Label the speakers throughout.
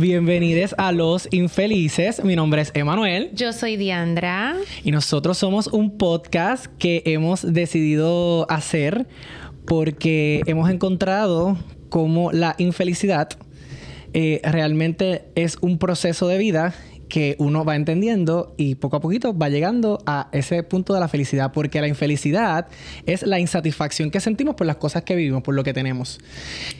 Speaker 1: Bienvenidos a Los Infelices. Mi nombre es Emanuel.
Speaker 2: Yo soy Diandra.
Speaker 1: Y nosotros somos un podcast que hemos decidido hacer porque hemos encontrado cómo la infelicidad eh, realmente es un proceso de vida que uno va entendiendo y poco a poquito va llegando a ese punto de la felicidad, porque la infelicidad es la insatisfacción que sentimos por las cosas que vivimos, por lo que tenemos.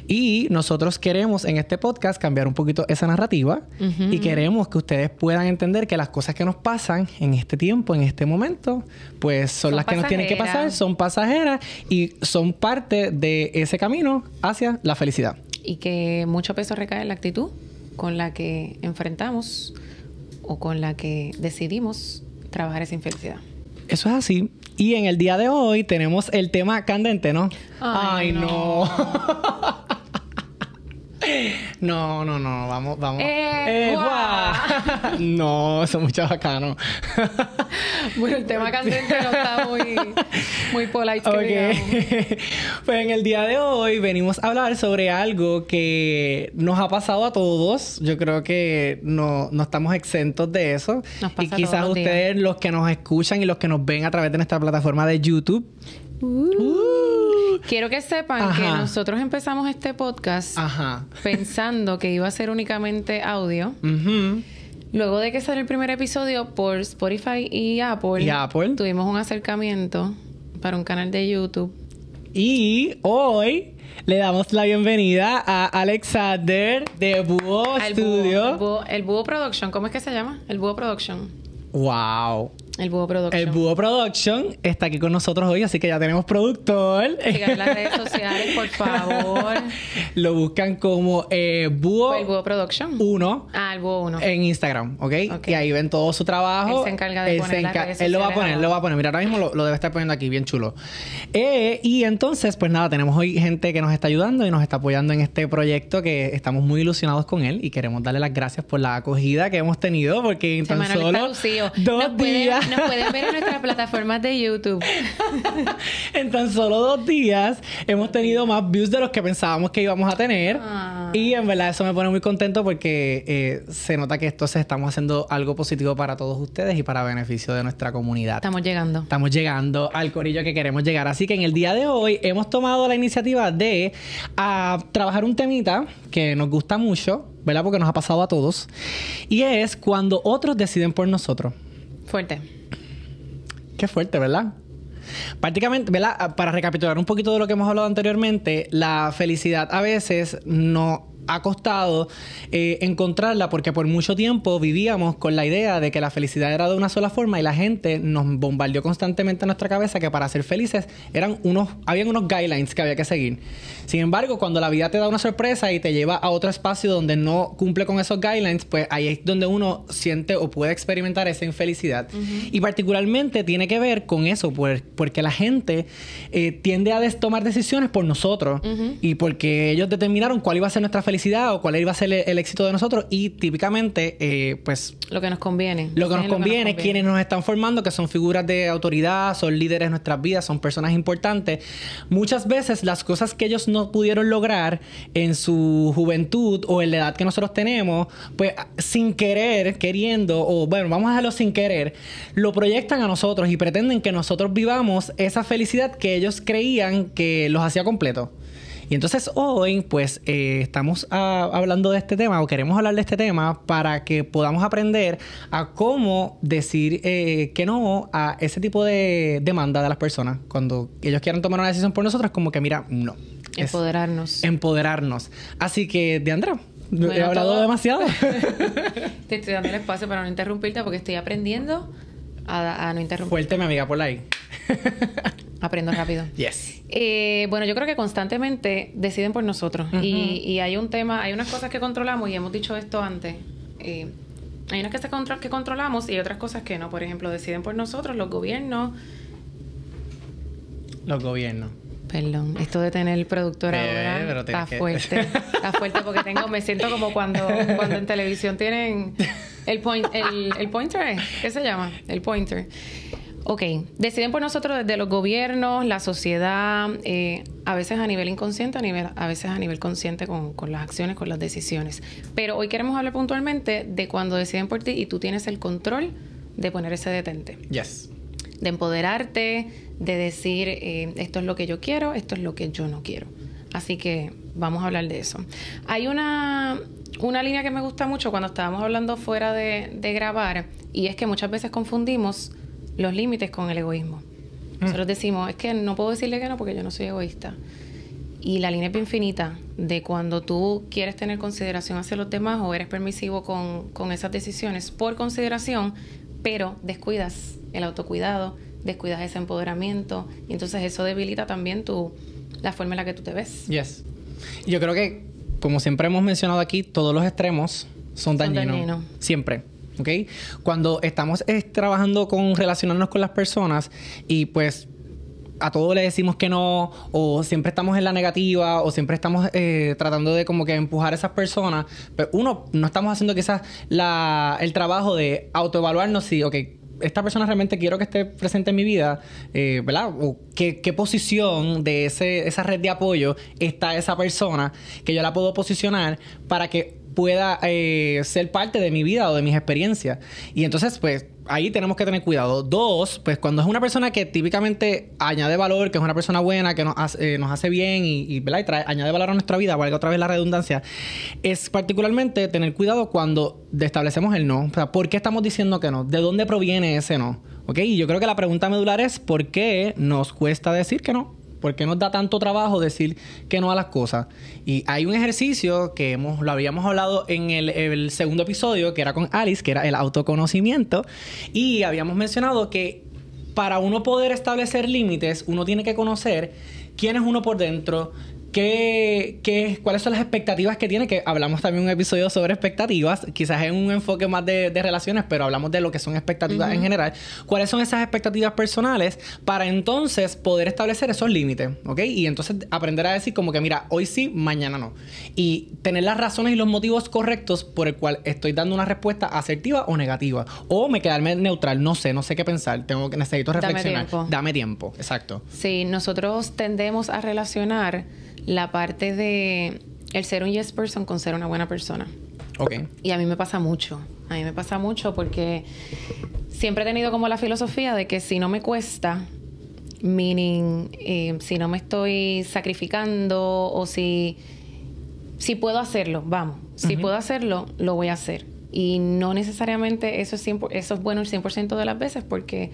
Speaker 1: Y nosotros queremos en este podcast cambiar un poquito esa narrativa y queremos que ustedes puedan entender que las cosas que nos pasan en este tiempo, en este momento, pues son, las que nos tienen que pasar, son pasajeras y son parte de ese camino hacia la felicidad.
Speaker 2: Y que mucho peso recae en la actitud con la que enfrentamos o con la que decidimos trabajar esa infelicidad.
Speaker 1: Eso es así. Y en el día de hoy tenemos el tema candente, ¿no?
Speaker 2: Ay, no.
Speaker 1: No, no, no, vamos, vamos.
Speaker 2: Eh,
Speaker 1: no, eso es muy chabacano.
Speaker 2: bueno, el tema candente no está muy, muy polite. Que
Speaker 1: pues en el día de hoy venimos a hablar sobre algo que nos ha pasado a todos. Yo creo que no, no estamos exentos de eso. y quizás ustedes, los que nos escuchan y los que nos ven a través de nuestra plataforma de YouTube,
Speaker 2: Uh. Quiero que sepan que nosotros empezamos este podcast pensando que iba a ser únicamente audio. Luego de que salió el primer episodio por Spotify y Apple, tuvimos un acercamiento para un canal de YouTube.
Speaker 1: Y hoy le damos la bienvenida a Alexander de Búho Studio.
Speaker 2: el Búho Production, ¿cómo es que se llama? El Búho Production.
Speaker 1: Wow.
Speaker 2: El Búho Production.
Speaker 1: El Búho Production está aquí con nosotros hoy, así que ya tenemos productor.
Speaker 2: Sigan las redes sociales, por favor.
Speaker 1: Lo buscan como eh, Búho...
Speaker 2: El Búho Production.
Speaker 1: 1.
Speaker 2: Ah, el Búho 1.
Speaker 1: En Instagram, ¿ok? Y ahí ven todo su trabajo.
Speaker 2: Él se encarga de poner las redes
Speaker 1: Él lo va a poner, lo va a poner. Mira, ahora mismo lo, debe estar poniendo aquí, bien chulo. Eh, y entonces, pues nada, tenemos hoy gente que nos está ayudando y nos está apoyando en este proyecto que estamos muy ilusionados con él y queremos darle las gracias por la acogida que hemos tenido porque tan solo dos días
Speaker 2: nos pueden ver en nuestras plataformas de YouTube.
Speaker 1: en tan solo dos días hemos tenido más views de los que pensábamos que íbamos a tener. Ah. Y en verdad eso me pone muy contento porque eh, se nota que esto se estamos haciendo algo positivo para todos ustedes y para beneficio de nuestra comunidad.
Speaker 2: Estamos llegando.
Speaker 1: Estamos llegando al corillo que queremos llegar. Así que en el día de hoy hemos tomado la iniciativa de a, trabajar un temita que nos gusta mucho, ¿verdad? Porque nos ha pasado a todos. Y es cuando otros deciden por nosotros.
Speaker 2: Fuerte.
Speaker 1: Qué fuerte, ¿verdad? Prácticamente, ¿verdad? Para recapitular un poquito de lo que hemos hablado anteriormente, la felicidad a veces no ha costado eh, encontrarla porque por mucho tiempo vivíamos con la idea de que la felicidad era de una sola forma y la gente nos bombardeó constantemente en nuestra cabeza que para ser felices eran unos, habían unos guidelines que había que seguir. Sin embargo, cuando la vida te da una sorpresa y te lleva a otro espacio donde no cumple con esos guidelines, pues ahí es donde uno siente o puede experimentar esa infelicidad. Y particularmente tiene que ver con eso, porque la gente eh, tiende a tomar decisiones por nosotros y porque ellos determinaron cuál iba a ser nuestra felicidad o cuál iba a ser el, éxito de nosotros. Y típicamente eh, pues
Speaker 2: lo que nos conviene.
Speaker 1: lo que nos conviene, quienes nos están formando que son figuras de autoridad son líderes de nuestras vidas son personas importantes. Muchas veces las cosas que ellos no pudieron lograr en su juventud o en la edad que nosotros tenemos pues sin querer queriendo o bueno vamos a dejarlo sin querer lo proyectan a nosotros y pretenden que nosotros vivamos esa felicidad que ellos creían que los hacía completo y entonces hoy, pues, eh, estamos ah, hablando de este tema o queremos hablar de este tema para que podamos aprender a cómo decir eh, que no a ese tipo de demanda de las personas. Cuando ellos quieran tomar una decisión por nosotros, como que mira, no.
Speaker 2: Empoderarnos.
Speaker 1: empoderarnos. Así que, Deandra, he hablado demasiado.
Speaker 2: Te estoy dando el espacio para no interrumpirte porque estoy aprendiendo a, no interrumpir.
Speaker 1: Fuerte, mi amiga, por ahí.
Speaker 2: Aprendo rápido.
Speaker 1: Yes.
Speaker 2: Eh, bueno, yo creo que constantemente deciden por nosotros. y, hay un tema, hay unas cosas que controlamos y hemos dicho esto antes. Eh, hay unas que, que controlamos y otras cosas que no. Por ejemplo, deciden por nosotros los gobiernos.
Speaker 1: Los gobiernos.
Speaker 2: Perdón, esto de tener el productor eh, ahora está fuerte. está fuerte porque tengo, me siento como cuando, cuando en televisión tienen el, point, el, el pointer, ¿qué se llama? El pointer. Ok, deciden por nosotros desde los gobiernos, la sociedad, eh, a veces a nivel inconsciente, a, nivel, a veces a nivel consciente con, con, las acciones, con las decisiones. Pero hoy queremos hablar puntualmente de cuando deciden por ti y tú tienes el control de poner ese detente.
Speaker 1: Yes.
Speaker 2: De empoderarte, de decir, eh, esto es lo que yo quiero, esto es lo que yo no quiero. Así que vamos a hablar de eso. Hay una, una línea que me gusta mucho cuando estábamos hablando fuera de, de grabar y es que muchas veces confundimos los límites con el egoísmo. Mm. Nosotros decimos, es que no puedo decirle que no porque yo no soy egoísta. Y la línea es infinita de cuando tú quieres tener consideración hacia los demás o eres permisivo con, con esas decisiones por consideración, pero descuidas el autocuidado, descuidas ese empoderamiento y entonces eso debilita también tu, la forma en la que tú te ves.
Speaker 1: Yes. Yo creo que, como siempre hemos mencionado aquí, todos los extremos son dañinos. Siempre. ¿ok? Cuando estamos eh, trabajando con relacionarnos con las personas y pues a todos le decimos que no, o siempre estamos en la negativa, o siempre estamos eh, tratando de como que empujar a esas personas, pero pues, uno, no estamos haciendo quizás la, el trabajo de autoevaluarnos si, ok, esta persona realmente quiero que esté presente en mi vida, eh, ¿verdad? O qué, qué, posición de ese, esa red de apoyo está esa persona que yo la puedo posicionar para que pueda eh, ser parte de mi vida o de mis experiencias. Y entonces, pues, ahí tenemos que tener cuidado. Dos, pues cuando es una persona que típicamente añade valor, que es una persona buena, que nos hace, eh, nos hace bien y, ¿verdad? trae, añade valor a nuestra vida, valga otra vez la redundancia, es particularmente tener cuidado cuando establecemos el no. O sea, ¿por qué estamos diciendo que no? ¿De dónde proviene ese no? ¿Ok? Y yo creo que la pregunta medular es ¿por qué nos cuesta decir que no? ¿Por qué nos da tanto trabajo decir que no a las cosas? Y hay un ejercicio que hemos, lo habíamos hablado en el, el segundo episodio, que era con Alice, que era el autoconocimiento. Y habíamos mencionado que para uno poder establecer límites, uno tiene que conocer quién es uno por dentro, ¿Qué, qué, cuáles son las expectativas que tiene? Que hablamos también un episodio sobre expectativas, quizás en un enfoque más de, relaciones, pero hablamos de lo que son expectativas en general. ¿Cuáles son esas expectativas personales para entonces poder establecer esos límites? ¿Ok? Y entonces aprender a decir como que, mira, hoy sí, mañana no. Y tener las razones y los motivos correctos por el cual estoy dando una respuesta asertiva o negativa. O me quedarme neutral, no sé, no sé qué pensar, tengo que necesito reflexionar. Dame tiempo. Dame tiempo, exacto.
Speaker 2: Sí, nosotros tendemos a relacionar la parte de el ser un yes person con ser una buena persona.
Speaker 1: Ok.
Speaker 2: Y a mí me pasa mucho. A mí me pasa mucho porque siempre he tenido como la filosofía de que si no me cuesta, meaning, eh, si no me estoy sacrificando o si, si puedo hacerlo, vamos, si puedo hacerlo, lo voy a hacer. Y no necesariamente eso es, eso es bueno el 100% de las veces porque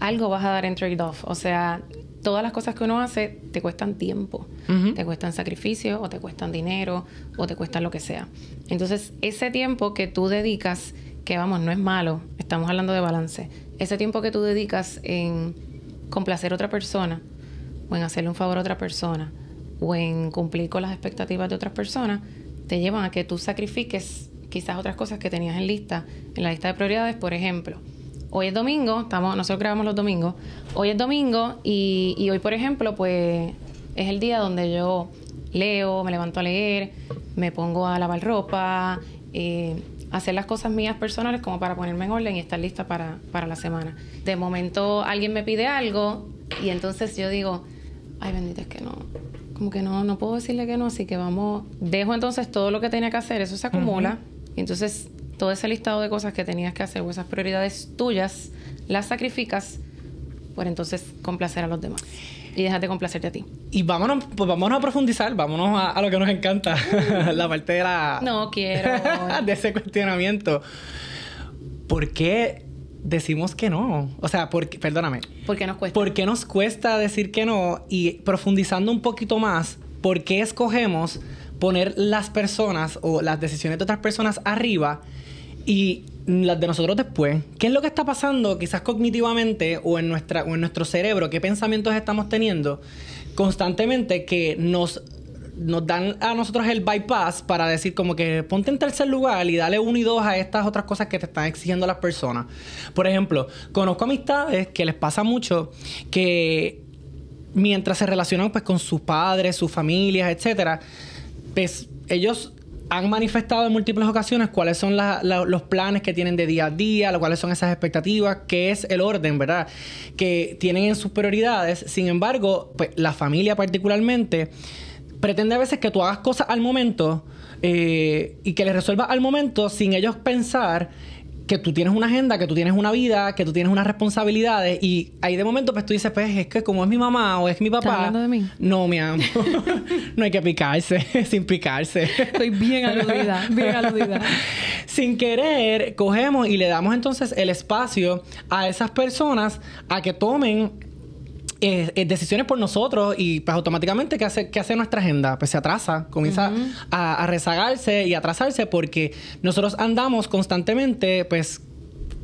Speaker 2: algo vas a dar en trade-off. O sea, todas las cosas que uno hace te cuestan tiempo, te cuestan sacrificio o te cuestan dinero o te cuestan lo que sea. Entonces, ese tiempo que tú dedicas, que vamos, no es malo, estamos hablando de balance, ese tiempo que tú dedicas en complacer a otra persona o en hacerle un favor a otra persona o en cumplir con las expectativas de otras personas, te llevan a que tú sacrifiques quizás otras cosas que tenías en lista, en la lista de prioridades, por ejemplo hoy es domingo, estamos, nosotros grabamos los domingos, hoy es domingo y, hoy, por ejemplo, pues es el día donde yo leo, me levanto a leer, me pongo a lavar ropa, eh, hacer las cosas mías personales como para ponerme en orden y estar lista para, para la semana. De momento alguien me pide algo y entonces yo digo, ay bendito, es que no, como que no, no puedo decirle que no, así que vamos, dejo entonces todo lo que tenía que hacer, eso se acumula y entonces todo ese listado de cosas que tenías que hacer o esas prioridades tuyas, las sacrificas por entonces complacer a los demás. Y déjate complacerte a ti.
Speaker 1: Y vámonos, pues vámonos a profundizar, vámonos a, lo que nos encanta, la parte de la...
Speaker 2: No quiero.
Speaker 1: de ese cuestionamiento. ¿Por qué decimos que no? O sea, porque, perdóname.
Speaker 2: ¿Por qué nos cuesta?
Speaker 1: ¿Por qué nos cuesta decir que no? Y profundizando un poquito más, ¿por qué escogemos poner las personas o las decisiones de otras personas arriba y las de nosotros después, ¿qué es lo que está pasando quizás cognitivamente o en, nuestra, o en nuestro cerebro? ¿Qué pensamientos estamos teniendo constantemente que nos, nos dan a nosotros el bypass para decir como que ponte en tercer lugar y dale uno y dos a estas otras cosas que te están exigiendo las personas? Por ejemplo, conozco amistades que les pasa mucho que mientras se relacionan pues con sus padres, sus familias, etcétera, pues ellos han manifestado en múltiples ocasiones cuáles son los planes que tienen de día a día, cuáles son esas expectativas, qué es el orden, ¿verdad? Que tienen en sus prioridades. Sin embargo, pues, la familia particularmente pretende a veces que tú hagas cosas al momento eh, y que les resuelvas al momento sin ellos pensar que tú tienes una agenda, que tú tienes una vida, que tú tienes unas responsabilidades y ahí de momento pues tú dices, pues es que como es mi mamá o es mi papá.
Speaker 2: hablando de mí?
Speaker 1: No, mi amor. no hay que picarse, sin picarse.
Speaker 2: Estoy bien aludida, bien aludida.
Speaker 1: sin querer, cogemos y le damos entonces el espacio a esas personas a que tomen eh, eh, decisiones por nosotros y pues automáticamente ¿qué hace, qué hace nuestra agenda? Pues se atrasa, comienza a, rezagarse y atrasarse porque nosotros andamos constantemente pues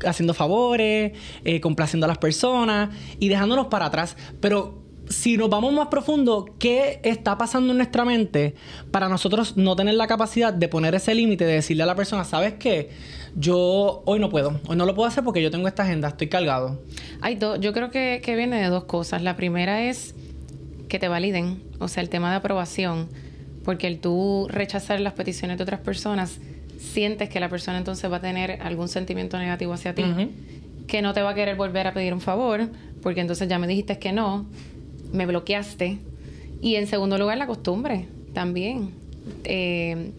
Speaker 1: haciendo favores, eh, complaciendo a las personas y dejándonos para atrás. Pero si nos vamos más profundo, ¿qué está pasando en nuestra mente para nosotros no tener la capacidad de poner ese límite, de decirle a la persona, ¿sabes qué? Yo hoy no puedo, hoy no lo puedo hacer porque yo tengo esta agenda, estoy cargado.
Speaker 2: Hay dos, yo creo que, que viene de dos cosas. La primera es que te validen, o sea, el tema de aprobación, porque el tú rechazar las peticiones de otras personas, sientes que la persona entonces va a tener algún sentimiento negativo hacia ti, que no te va a querer volver a pedir un favor, porque entonces ya me dijiste que no, me bloqueaste. Y en segundo lugar, la costumbre también. Eh,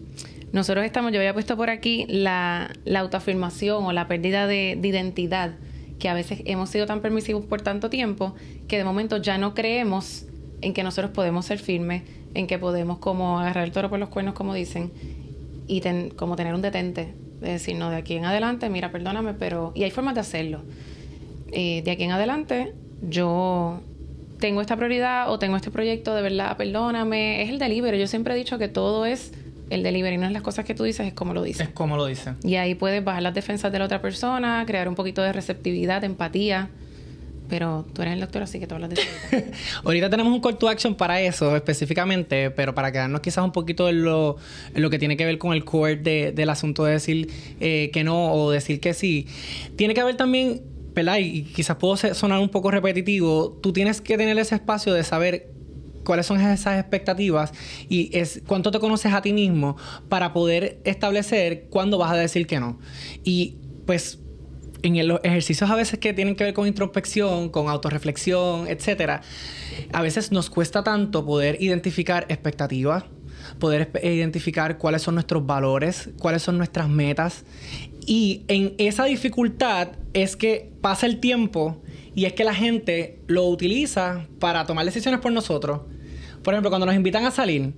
Speaker 2: nosotros estamos, yo había puesto por aquí la, la autoafirmación o la pérdida de, identidad, que a veces hemos sido tan permisivos por tanto tiempo que de momento ya no creemos en que nosotros podemos ser firmes, en que podemos como agarrar el toro por los cuernos, como dicen, y como tener un detente, de decir, no, de aquí en adelante, mira, perdóname, pero... Y hay formas de hacerlo. Eh, de aquí en adelante, yo tengo esta prioridad o tengo este proyecto, de verdad, perdóname. Es el delivery. Yo siempre he dicho que todo es el delivery, no es las cosas que tú dices, es como lo dices.
Speaker 1: Es como lo dices.
Speaker 2: Y ahí puedes bajar las defensas de la otra persona, crear un poquito de receptividad, empatía. Pero tú eres el doctor, así que tú hablas de
Speaker 1: Ahorita tenemos un call to action para eso específicamente, pero para quedarnos quizás un poquito en lo, en lo que tiene que ver con el core del asunto de decir eh, que no o decir que sí. Tiene que haber también y quizás puedo sonar un poco repetitivo, tú tienes que tener ese espacio de saber cuáles son esas expectativas y cuánto te conoces a ti mismo para poder establecer cuándo vas a decir que no. Y pues en los ejercicios a veces que tienen que ver con introspección, con autorreflexión, etcétera, a veces nos cuesta tanto poder identificar expectativas, poder identificar cuáles son nuestros valores, cuáles son nuestras metas y en esa dificultad es que pasa el tiempo y es que la gente lo utiliza para tomar decisiones por nosotros. Por ejemplo, cuando nos invitan a salir,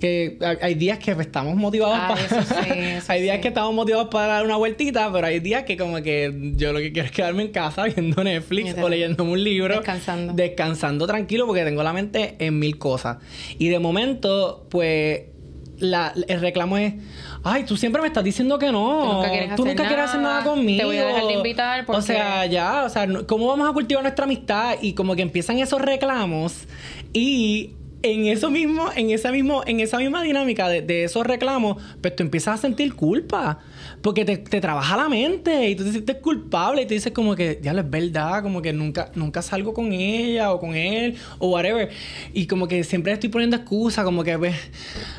Speaker 1: que hay días que estamos motivados
Speaker 2: ah, para...
Speaker 1: hay días que estamos motivados para dar una vueltita, pero hay días que como que yo lo que quiero es quedarme en casa viendo Netflix o leyéndome un libro.
Speaker 2: Descansando.
Speaker 1: Descansando tranquilo porque tengo la mente en mil cosas. Y de momento, pues, el reclamo es ay, tú siempre me estás diciendo que no. Tú nunca quieres, hacer, nada. conmigo.
Speaker 2: Te voy a dejar de invitar
Speaker 1: O sea, ya, o sea, ¿cómo vamos a cultivar nuestra amistad? Y como que empiezan esos reclamos y en eso mismo, en esa mismo, en esa misma dinámica de, de, esos reclamos, pues tú empiezas a sentir culpa. Porque te, te, trabaja la mente y tú te sientes culpable y te dices como que, ya es verdad, como que nunca, nunca salgo con ella o con él o whatever. Y como que siempre estoy poniendo excusa, como que, pues,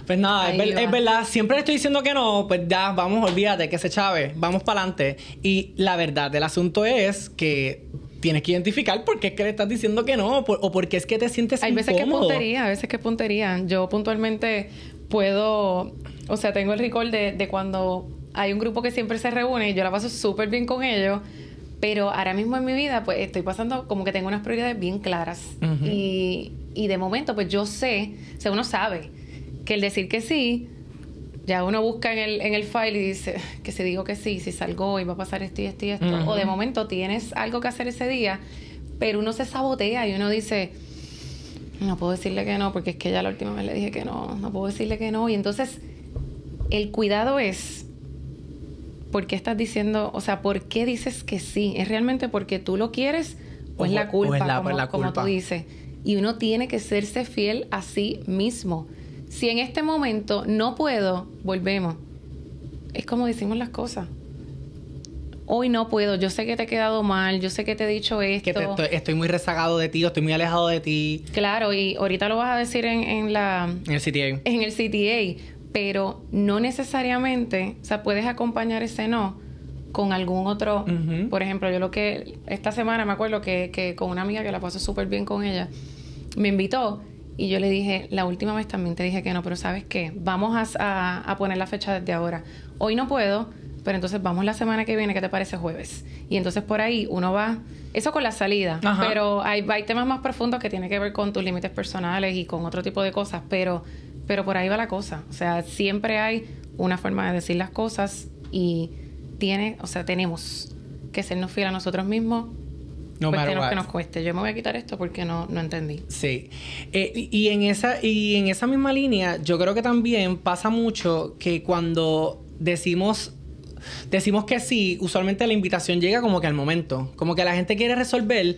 Speaker 1: pues nada, es, verdad, siempre le estoy diciendo que no, pues ya, vamos, olvídate, que se chave, vamos para adelante. Y la verdad del asunto es que tienes que identificar por qué es que le estás diciendo que no o por qué es que te sientes
Speaker 2: Hay veces que puntería, a veces que puntería. Yo puntualmente puedo, o sea, tengo el recall de, de cuando hay un grupo que siempre se reúne y yo la paso súper bien con ellos. Pero ahora mismo en mi vida, pues estoy pasando como que tengo unas prioridades bien claras. y, y de momento, pues yo sé, o sea, uno sabe que el decir que sí ya uno busca en el, en el file y dice que si digo que sí, si salgo y va a pasar esto y esto y esto. O de momento tienes algo que hacer ese día, pero uno se sabotea y uno dice, no puedo decirle que no, porque es que ya la última vez le dije que no, no puedo decirle que no. Y entonces, el cuidado es, ¿por qué estás diciendo, o sea, por qué dices que sí? ¿Es realmente porque tú lo quieres o, es la culpa, como, como tú dices? Y uno tiene que serse fiel a sí mismo. Si en este momento no puedo, volvemos. Es como decimos las cosas. Hoy no puedo, yo sé que te he quedado mal, yo sé que te he dicho esto.
Speaker 1: Que estoy, muy rezagado de ti, estoy muy alejado de ti.
Speaker 2: Claro, y ahorita lo vas a decir en, en la...
Speaker 1: En el CTA.
Speaker 2: En el CTA. pero no necesariamente, o sea, puedes acompañar ese no con algún otro, por ejemplo, yo lo que esta semana me acuerdo que, que con una amiga que la pasó súper bien con ella, me invitó y yo le dije, la última vez también te dije que no, pero ¿sabes qué? Vamos a, a, poner la fecha desde ahora. Hoy no puedo, pero entonces vamos la semana que viene, ¿qué te parece jueves? Y entonces por ahí uno va, eso con la salida, pero hay, hay temas más profundos que tienen que ver con tus límites personales y con otro tipo de cosas, pero, pero por ahí va la cosa. O sea, siempre hay una forma de decir las cosas y tiene, o sea, tenemos que sernos fieles a nosotros mismos. No que nos cueste. Yo me voy a quitar esto porque no, no entendí.
Speaker 1: Sí. Eh, y, en esa, y en esa misma línea, yo creo que también pasa mucho que cuando decimos decimos que sí, usualmente la invitación llega como que al momento. Como que la gente quiere resolver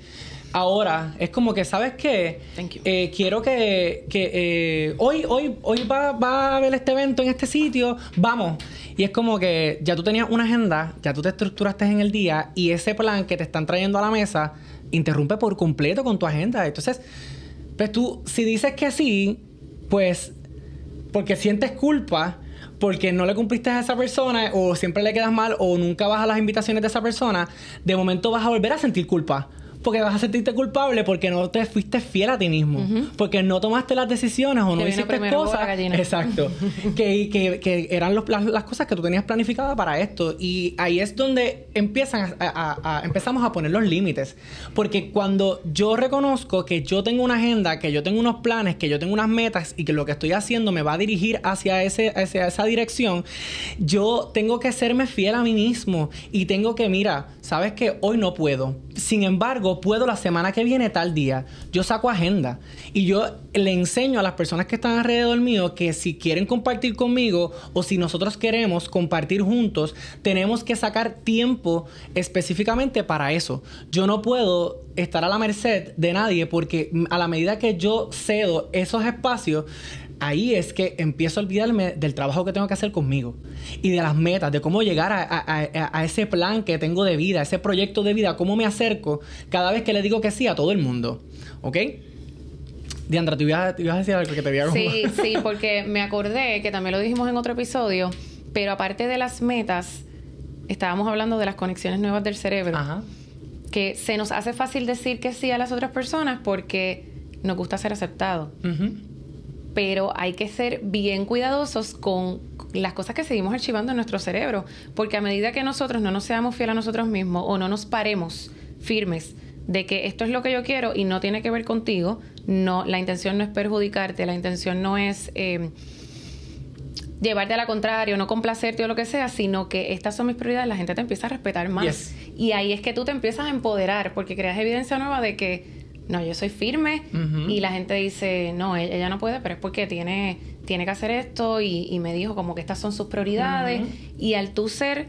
Speaker 1: ahora es como que, ¿sabes qué? Eh, quiero que, eh, hoy, hoy, hoy va, va, a haber este evento en este sitio, vamos. Y es como que ya tú tenías una agenda, ya tú te estructuraste en el día y ese plan que te están trayendo a la mesa interrumpe por completo con tu agenda. Entonces, pues tú, si dices que sí, pues porque sientes culpa, porque no le cumpliste a esa persona o siempre le quedas mal o nunca vas a las invitaciones de esa persona, de momento vas a volver a sentir culpa porque vas a sentirte culpable porque no te fuiste fiel a ti mismo, porque no tomaste las decisiones o no hiciste cosas. Exacto. que, que, eran las, cosas que tú tenías planificadas para esto. Y ahí es donde empiezan a, empezamos a poner los límites. Porque cuando yo reconozco que yo tengo una agenda, que yo tengo unos planes, que yo tengo unas metas y que lo que estoy haciendo me va a dirigir hacia, ese, hacia esa dirección, yo tengo que serme fiel a mí mismo y tengo que, mira, sabes que hoy no puedo. Sin embargo, puedo la semana que viene tal día. Yo saco agenda y yo le enseño a las personas que están alrededor mío que si quieren compartir conmigo o si nosotros queremos compartir juntos, tenemos que sacar tiempo específicamente para eso. Yo no puedo estar a la merced de nadie porque a la medida que yo cedo esos espacios, ahí es que empiezo a olvidarme del trabajo que tengo que hacer conmigo y de las metas, de cómo llegar a, ese plan que tengo de vida, ese proyecto de vida, cómo me acerco cada vez que le digo que sí a todo el mundo. ¿Ok? Diandra, ¿te ibas, a, decir algo que te había
Speaker 2: Sí, sí, porque me acordé que también lo dijimos en otro episodio, pero aparte de las metas, estábamos hablando de las conexiones nuevas del cerebro. Ajá. Que se nos hace fácil decir que sí a las otras personas porque nos gusta ser aceptado pero hay que ser bien cuidadosos con las cosas que seguimos archivando en nuestro cerebro, porque a medida que nosotros no nos seamos fieles a nosotros mismos o no nos paremos firmes de que esto es lo que yo quiero y no tiene que ver contigo, no, la intención no es perjudicarte, la intención no es eh, llevarte a la contrario, no complacerte o lo que sea, sino que estas son mis prioridades, la gente te empieza a respetar más. Y ahí es que tú te empiezas a empoderar, porque creas evidencia nueva de que no, yo soy firme y la gente dice, no, e-, ella no puede, pero es porque tiene, tiene que hacer esto y, me dijo como que estas son sus prioridades y al tú ser,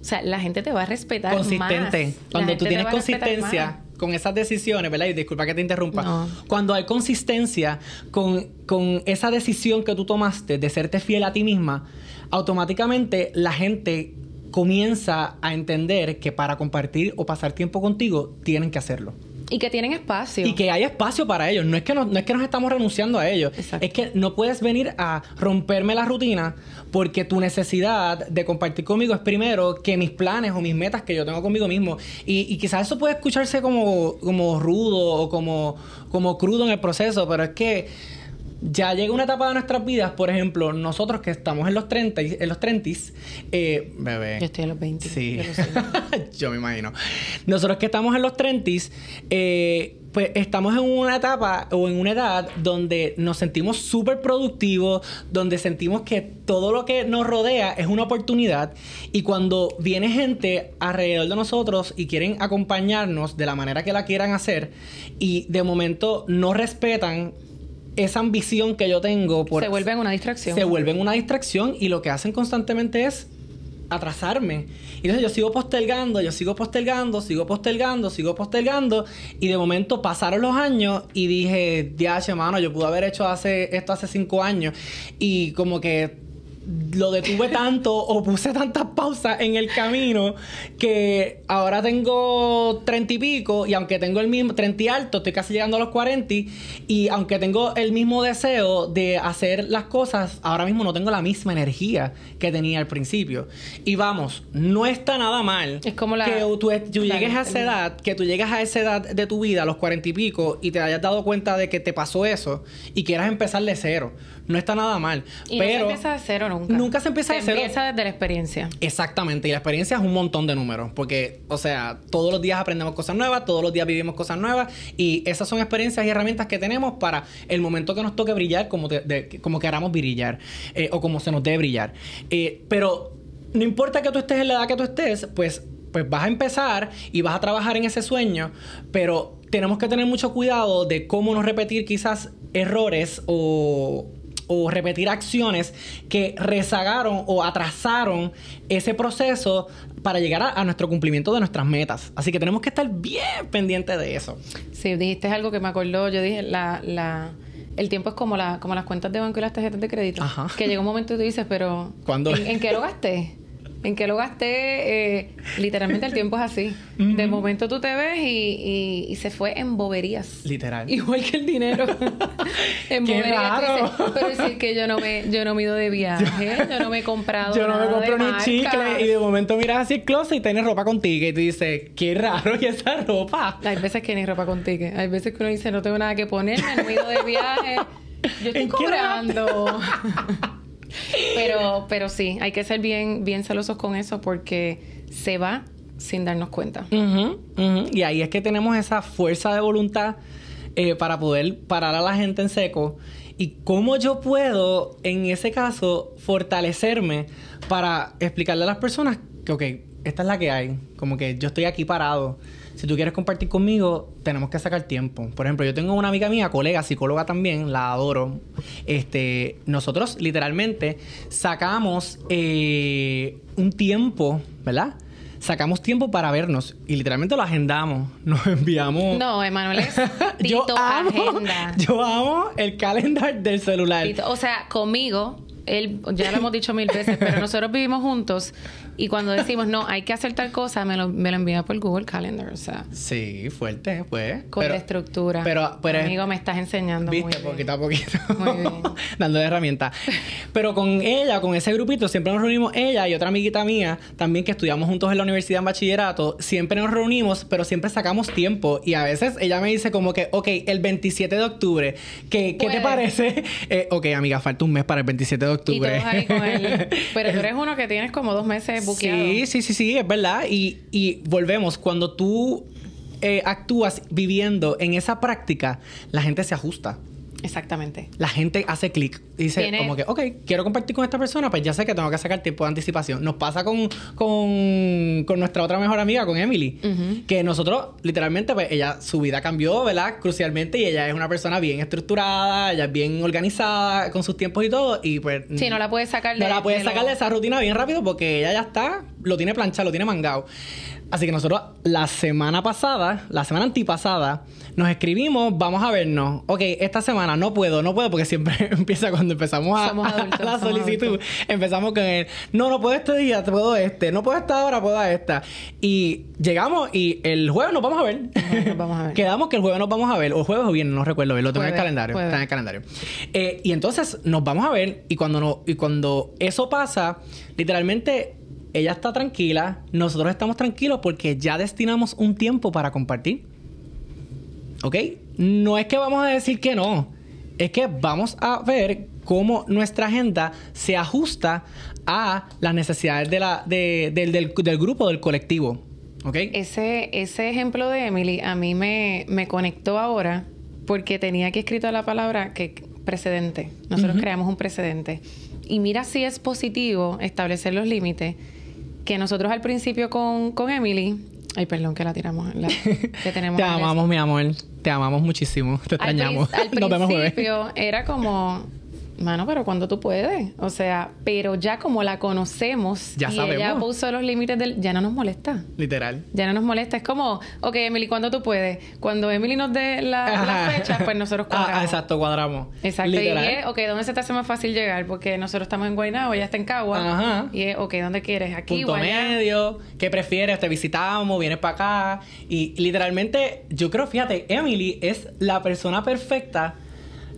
Speaker 2: o sea, la gente te va a respetar
Speaker 1: Consistente. Cuando tú tienes consistencia con esas decisiones, ¿verdad? Y disculpa que te interrumpa. Cuando hay consistencia con, con esa decisión que tú tomaste de serte fiel a ti misma, automáticamente la gente comienza a entender que para compartir o pasar tiempo contigo tienen que hacerlo.
Speaker 2: Y que tienen espacio.
Speaker 1: Y que hay espacio para ellos. No es que, no, es que nos estamos renunciando a ellos. Es que no puedes venir a romperme la rutina porque tu necesidad de compartir conmigo es primero que mis planes o mis metas que yo tengo conmigo mismo. Y, quizás eso puede escucharse como, como rudo o como, como crudo en el proceso, pero es que ya llega una etapa de nuestras vidas, por ejemplo, nosotros que estamos en los 30, en los 30, eh, bebé.
Speaker 2: Yo estoy en los 20.
Speaker 1: Sí. Yo, me imagino. Nosotros que estamos en los 30, eh, pues estamos en una etapa o en una edad donde nos sentimos súper productivos, donde sentimos que todo lo que nos rodea es una oportunidad y cuando viene gente alrededor de nosotros y quieren acompañarnos de la manera que la quieran hacer y de momento no respetan esa ambición que yo tengo
Speaker 2: por... Se vuelve una distracción.
Speaker 1: Se vuelve una distracción y lo que hacen constantemente es atrasarme. Y entonces yo sigo postergando, yo sigo postergando, sigo postergando, sigo postergando. Y de momento pasaron los años y dije, ya, mano, yo pude haber hecho hace, esto hace cinco años. Y como que lo detuve tanto o puse tantas pausas en el camino que ahora tengo treinta y pico y aunque tengo el mismo treinta y alto, estoy casi llegando a los cuarenta y aunque tengo el mismo deseo de hacer las cosas, ahora mismo no tengo la misma energía que tenía al principio. Y vamos, no está nada mal
Speaker 2: es como la,
Speaker 1: que tú, llegues a esa edad, que tú llegas a esa edad de tu vida, a los cuarenta y pico, y te hayas dado cuenta de que te pasó eso y quieras empezar de cero no está nada mal.
Speaker 2: Y
Speaker 1: pero
Speaker 2: no se empieza de cero nunca.
Speaker 1: Nunca se empieza de cero.
Speaker 2: Empieza desde la experiencia.
Speaker 1: Exactamente. Y la experiencia es un montón de números. Porque, o sea, todos los días aprendemos cosas nuevas, todos los días vivimos cosas nuevas. Y esas son experiencias y herramientas que tenemos para el momento que nos toque brillar, como, como queramos brillar. Eh, o como se nos debe brillar. Eh, pero no importa que tú estés en la edad que tú estés, pues pues vas a empezar y vas a trabajar en ese sueño, pero tenemos que tener mucho cuidado de cómo no repetir quizás errores o, o repetir acciones que rezagaron o atrasaron ese proceso para llegar a, nuestro cumplimiento de nuestras metas. Así que tenemos que estar bien pendientes de eso.
Speaker 2: Sí, dijiste algo que me acordó. Yo dije, la, la, el tiempo es como, la, como las cuentas de banco y las tarjetas de crédito. Ajá. Que llega un momento y tú dices, pero...
Speaker 1: ¿Cuándo?
Speaker 2: ¿En qué lo gasté? En que lo gasté, eh, literalmente el tiempo es así. De momento tú te ves y, y, se fue en boberías.
Speaker 1: Literal.
Speaker 2: Igual que el dinero.
Speaker 1: en Qué Raro.
Speaker 2: pero decir que yo no me, yo no me ido de viaje, yo no me he comprado.
Speaker 1: Yo no me compro ni chicle y de momento miras así el closet y tienes ropa contigo y tú dices, qué raro y esa ropa.
Speaker 2: Hay veces que ni ropa contigo. Hay veces que uno dice, no tengo nada que ponerme, no me he ido de viaje. Yo estoy cobrando. Pero, pero sí, hay que ser bien, bien celosos con eso porque se va sin darnos cuenta.
Speaker 1: Y ahí es que tenemos esa fuerza de voluntad eh, para poder parar a la gente en seco. Y cómo yo puedo, en ese caso, fortalecerme para explicarle a las personas que, ok, esta es la que hay. Como que yo estoy aquí parado si tú quieres compartir conmigo, tenemos que sacar tiempo. Por ejemplo, yo tengo una amiga mía, colega, psicóloga también, la adoro. Este, nosotros literalmente sacamos eh, un tiempo, ¿verdad? sacamos tiempo para vernos y literalmente lo agendamos. Nos enviamos.
Speaker 2: No, Emanuel es yo amo, agenda.
Speaker 1: Yo amo el calendar del celular.
Speaker 2: O sea, conmigo, él, ya lo hemos dicho mil veces, pero nosotros vivimos juntos y cuando decimos, no, hay que hacer tal cosa, me lo, me lo envía por Google Calendar, o sea.
Speaker 1: Sí, fuerte, pues.
Speaker 2: Con la estructura.
Speaker 1: Pero, pero
Speaker 2: Amigo, me estás enseñando
Speaker 1: Viste, poquito a poquito. Muy bien. Dándole herramientas. Pero con ella, con ese grupito, siempre nos reunimos, ella y otra amiguita mía, también que estudiamos juntos en la universidad en bachillerato, siempre nos reunimos, pero siempre sacamos tiempo. Y a veces ella me dice como que, ok, el 27 de octubre, ¿qué, ¿qué te parece? Eh, ok, amiga, falta un mes para el 27 de octubre.
Speaker 2: Y ahí con él. Pero tú eres uno que tienes como dos meses
Speaker 1: Sí, sí, sí, sí, es verdad. Y, y volvemos, cuando tú eh, actúas viviendo en esa práctica, la gente se ajusta.
Speaker 2: Exactamente.
Speaker 1: La gente hace clic. Dice como que, ok, quiero compartir con esta persona, pues ya sé que tengo que sacar tiempo de anticipación. Nos pasa con, con, con nuestra otra mejor amiga, con Emily, que nosotros, literalmente, pues ella, su vida cambió, ¿verdad? Crucialmente, y ella es una persona bien estructurada, ella es bien organizada con sus tiempos y todo, y pues...
Speaker 2: Sí, no la puedes sacar
Speaker 1: de... No la puedes sacar de esa rutina bien rápido porque ella ya está, lo tiene planchado, lo tiene mangado. Así que nosotros la semana pasada, la semana antipasada, nos escribimos, vamos a vernos. Ok, esta semana no puedo, no puedo porque siempre empieza cuando empezamos a, la solicitud. Empezamos con el, no, no puedo este día, puedo este, no puedo esta hora, puedo esta. Y llegamos y el jueves nos vamos a ver.
Speaker 2: Nos vamos a ver.
Speaker 1: Quedamos que el jueves nos vamos a ver, o jueves o bien, no recuerdo bien, lo tengo en el calendario. Está en el calendario. Eh, y entonces nos vamos a ver y cuando, no, y cuando eso pasa, literalmente ella está tranquila, nosotros estamos tranquilos porque ya destinamos un tiempo para compartir. ¿Ok? No es que vamos a decir que no, es que vamos a ver cómo nuestra agenda se ajusta a las necesidades de la, del, grupo, del colectivo. ¿Ok?
Speaker 2: Ese, ese ejemplo de Emily a mí me, me conectó ahora porque tenía aquí escrito la palabra que precedente. Nosotros creamos un precedente. Y mira si es positivo establecer los límites que nosotros al principio con, con Emily, ay, perdón que la tiramos, la, que tenemos.
Speaker 1: Te amamos, mi amor, te amamos muchísimo, te extrañamos.
Speaker 2: Al, principio era como, Mano, pero cuando tú puedes. O sea, pero ya como la conocemos
Speaker 1: ya
Speaker 2: y
Speaker 1: sabemos.
Speaker 2: ella puso los límites del. Ya no nos molesta.
Speaker 1: Literal.
Speaker 2: Ya no nos molesta. Es como, ok, Emily, ¿cuándo tú puedes? Cuando Emily nos dé la, la fecha, pues nosotros cuadramos.
Speaker 1: Ah, exacto, cuadramos.
Speaker 2: Exacto. Literal. Y es, ok, ¿dónde se te hace más fácil llegar? Porque nosotros estamos en Guaynabo, ella está en Cagua.
Speaker 1: Ajá.
Speaker 2: Y es, ok, ¿dónde quieres? Aquí
Speaker 1: Punto
Speaker 2: allá?
Speaker 1: medio. ¿Qué prefieres? Te visitamos, vienes para acá. Y literalmente, yo creo, fíjate, Emily es la persona perfecta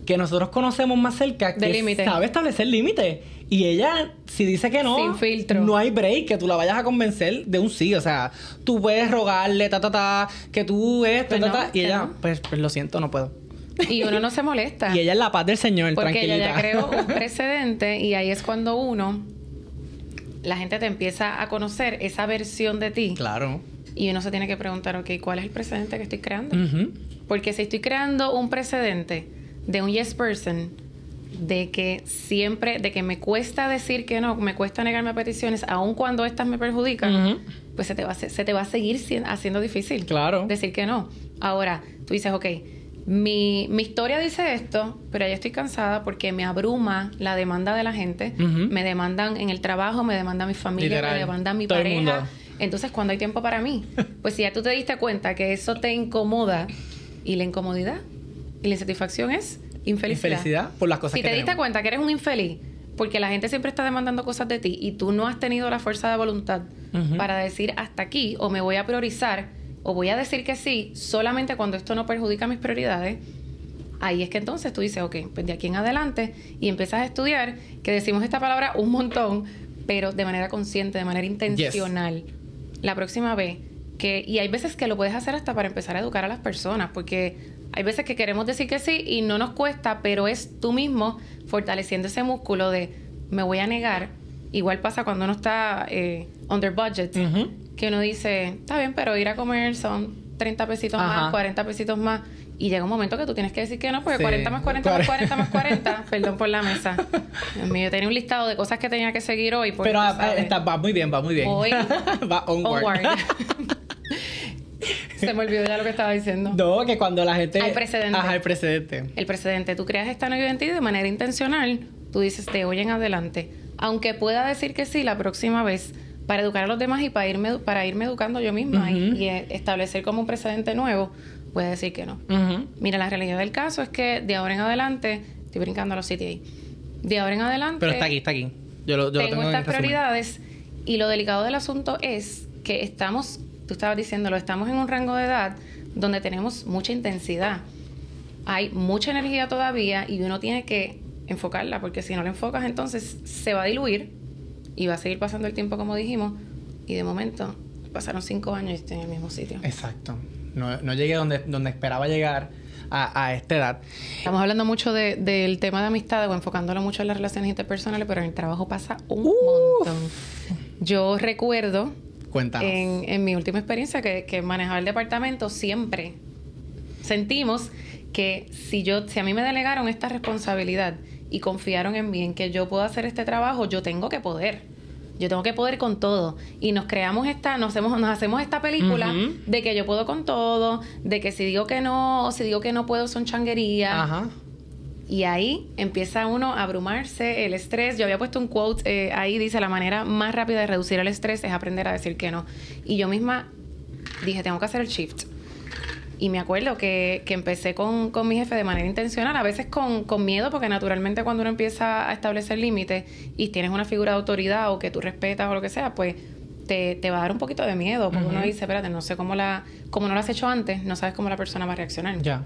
Speaker 1: que nosotros conocemos más cerca que sabe establecer límites. Y ella, si dice que no,
Speaker 2: Sin filtro.
Speaker 1: no hay break que tú la vayas a convencer de un sí. O sea, tú puedes rogarle, ta, ta, ta, que tú esto,
Speaker 2: Pues
Speaker 1: ta,
Speaker 2: no,
Speaker 1: ta. Y ella,
Speaker 2: no.
Speaker 1: pues, pues lo siento, no puedo.
Speaker 2: Y uno no se molesta.
Speaker 1: Y ella es la paz del Señor,
Speaker 2: Porque
Speaker 1: tranquilita.
Speaker 2: ella ya creó un precedente y ahí es cuando uno, la gente te empieza a conocer esa versión de ti.
Speaker 1: Claro.
Speaker 2: Y uno se tiene que preguntar, ok, ¿cuál es el precedente que estoy creando? Porque si estoy creando un precedente de un yes person, de que siempre, de que me cuesta decir que no, me cuesta negarme a peticiones, aun cuando estas me perjudican, pues se te va a, se te va a seguir haciendo difícil.
Speaker 1: Claro.
Speaker 2: Decir que no. Ahora, tú dices, ok, mi, mi historia dice esto, pero ya estoy cansada porque me abruma la demanda de la gente. Me demandan en el trabajo, me demanda mi familia,
Speaker 1: Literal.
Speaker 2: me demanda mi
Speaker 1: Todo
Speaker 2: pareja. Entonces, cuando hay tiempo para mí? Pues si ya tú te diste cuenta que eso te incomoda y la incomodidad y la insatisfacción es infelicidad.
Speaker 1: Infelicidad por las cosas
Speaker 2: Si
Speaker 1: que
Speaker 2: te diste cuenta que eres un infeliz porque la gente siempre está demandando cosas de ti y tú no has tenido la fuerza de voluntad para decir hasta aquí o me voy a priorizar o voy a decir que sí solamente cuando esto no perjudica mis prioridades, ahí es que entonces tú dices, ok, pues de aquí en adelante y empiezas a estudiar, que decimos esta palabra un montón, pero de manera consciente, de manera intencional. La próxima vez que, y hay veces que lo puedes hacer hasta para empezar a educar a las personas, porque hay veces que queremos decir que sí y no nos cuesta, pero es tú mismo fortaleciendo ese músculo de me voy a negar. Igual pasa cuando uno está eh, under budget, que uno dice, está bien, pero ir a comer son 30 pesitos
Speaker 1: Ajá.
Speaker 2: más, 40 pesitos más. Y llega un momento que tú tienes que decir que no, porque
Speaker 1: Sí.
Speaker 2: 40 más 40 más 40 más 40, perdón por la mesa. Yo tenía un listado de cosas que tenía que seguir hoy.
Speaker 1: Pero ah, está- va muy bien, va muy bien.
Speaker 2: Hoy-
Speaker 1: va onward.
Speaker 2: onward. Se me olvidó ya lo que estaba diciendo.
Speaker 1: no, que cuando la gente...
Speaker 2: Hay precedente.
Speaker 1: Ajá, el precedente.
Speaker 2: El precedente, tú creas esta nueva identidad de manera intencional, tú dices de hoy en adelante, aunque pueda decir que sí la próxima vez, para educar a los demás y para irme, para irme educando yo misma y- establecer como un precedente nuevo, puede decir que no. Mira, la realidad del caso es que de ahora en adelante, estoy brincando a los sitios ahí, de ahora en adelante
Speaker 1: Pero está aquí, está aquí. Yo lo, yo lo
Speaker 2: tengo
Speaker 1: tengo en
Speaker 2: estas prioridades y lo delicado del asunto es que estamos, tú estabas diciéndolo, estamos en un rango de edad donde tenemos mucha intensidad. Hay mucha energía todavía y uno tiene que enfocarla porque si no la enfocas entonces se va a diluir y va a seguir pasando el tiempo como dijimos y de momento pasaron cinco años y estoy en el mismo sitio.
Speaker 1: Exacto. No, no llegué donde, donde esperaba llegar a, a esta edad.
Speaker 2: Estamos hablando mucho de- del tema de amistades o enfocándolo mucho en las relaciones interpersonales, pero en el trabajo pasa un
Speaker 1: Uf.
Speaker 2: montón. Yo recuerdo
Speaker 1: Cuéntanos.
Speaker 2: en, en mi última experiencia que, que manejaba el departamento siempre sentimos que si yo si a mí me delegaron esta responsabilidad y confiaron en mí en que yo puedo hacer este trabajo yo tengo que poder yo tengo que poder con todo y nos creamos esta nos hacemos nos hacemos esta película de que yo puedo con todo de que si digo que no o si digo que no puedo son changuerías
Speaker 1: Ajá.
Speaker 2: Y ahí empieza uno a abrumarse, el estrés. Yo había puesto un quote eh, ahí, dice, la manera más rápida de reducir el estrés es aprender a decir que no. Y yo misma dije, tengo que hacer el shift. Y me acuerdo que, que empecé con, con mi jefe de manera intencional, a veces con, con miedo, porque naturalmente cuando uno empieza a establecer límites y tienes una figura de autoridad o que tú respetas o lo que sea, pues te, te va a dar un poquito de miedo, porque uno dice, espérate, no sé cómo la, como no lo has hecho antes, no sabes cómo la persona va a reaccionar.
Speaker 1: Ya.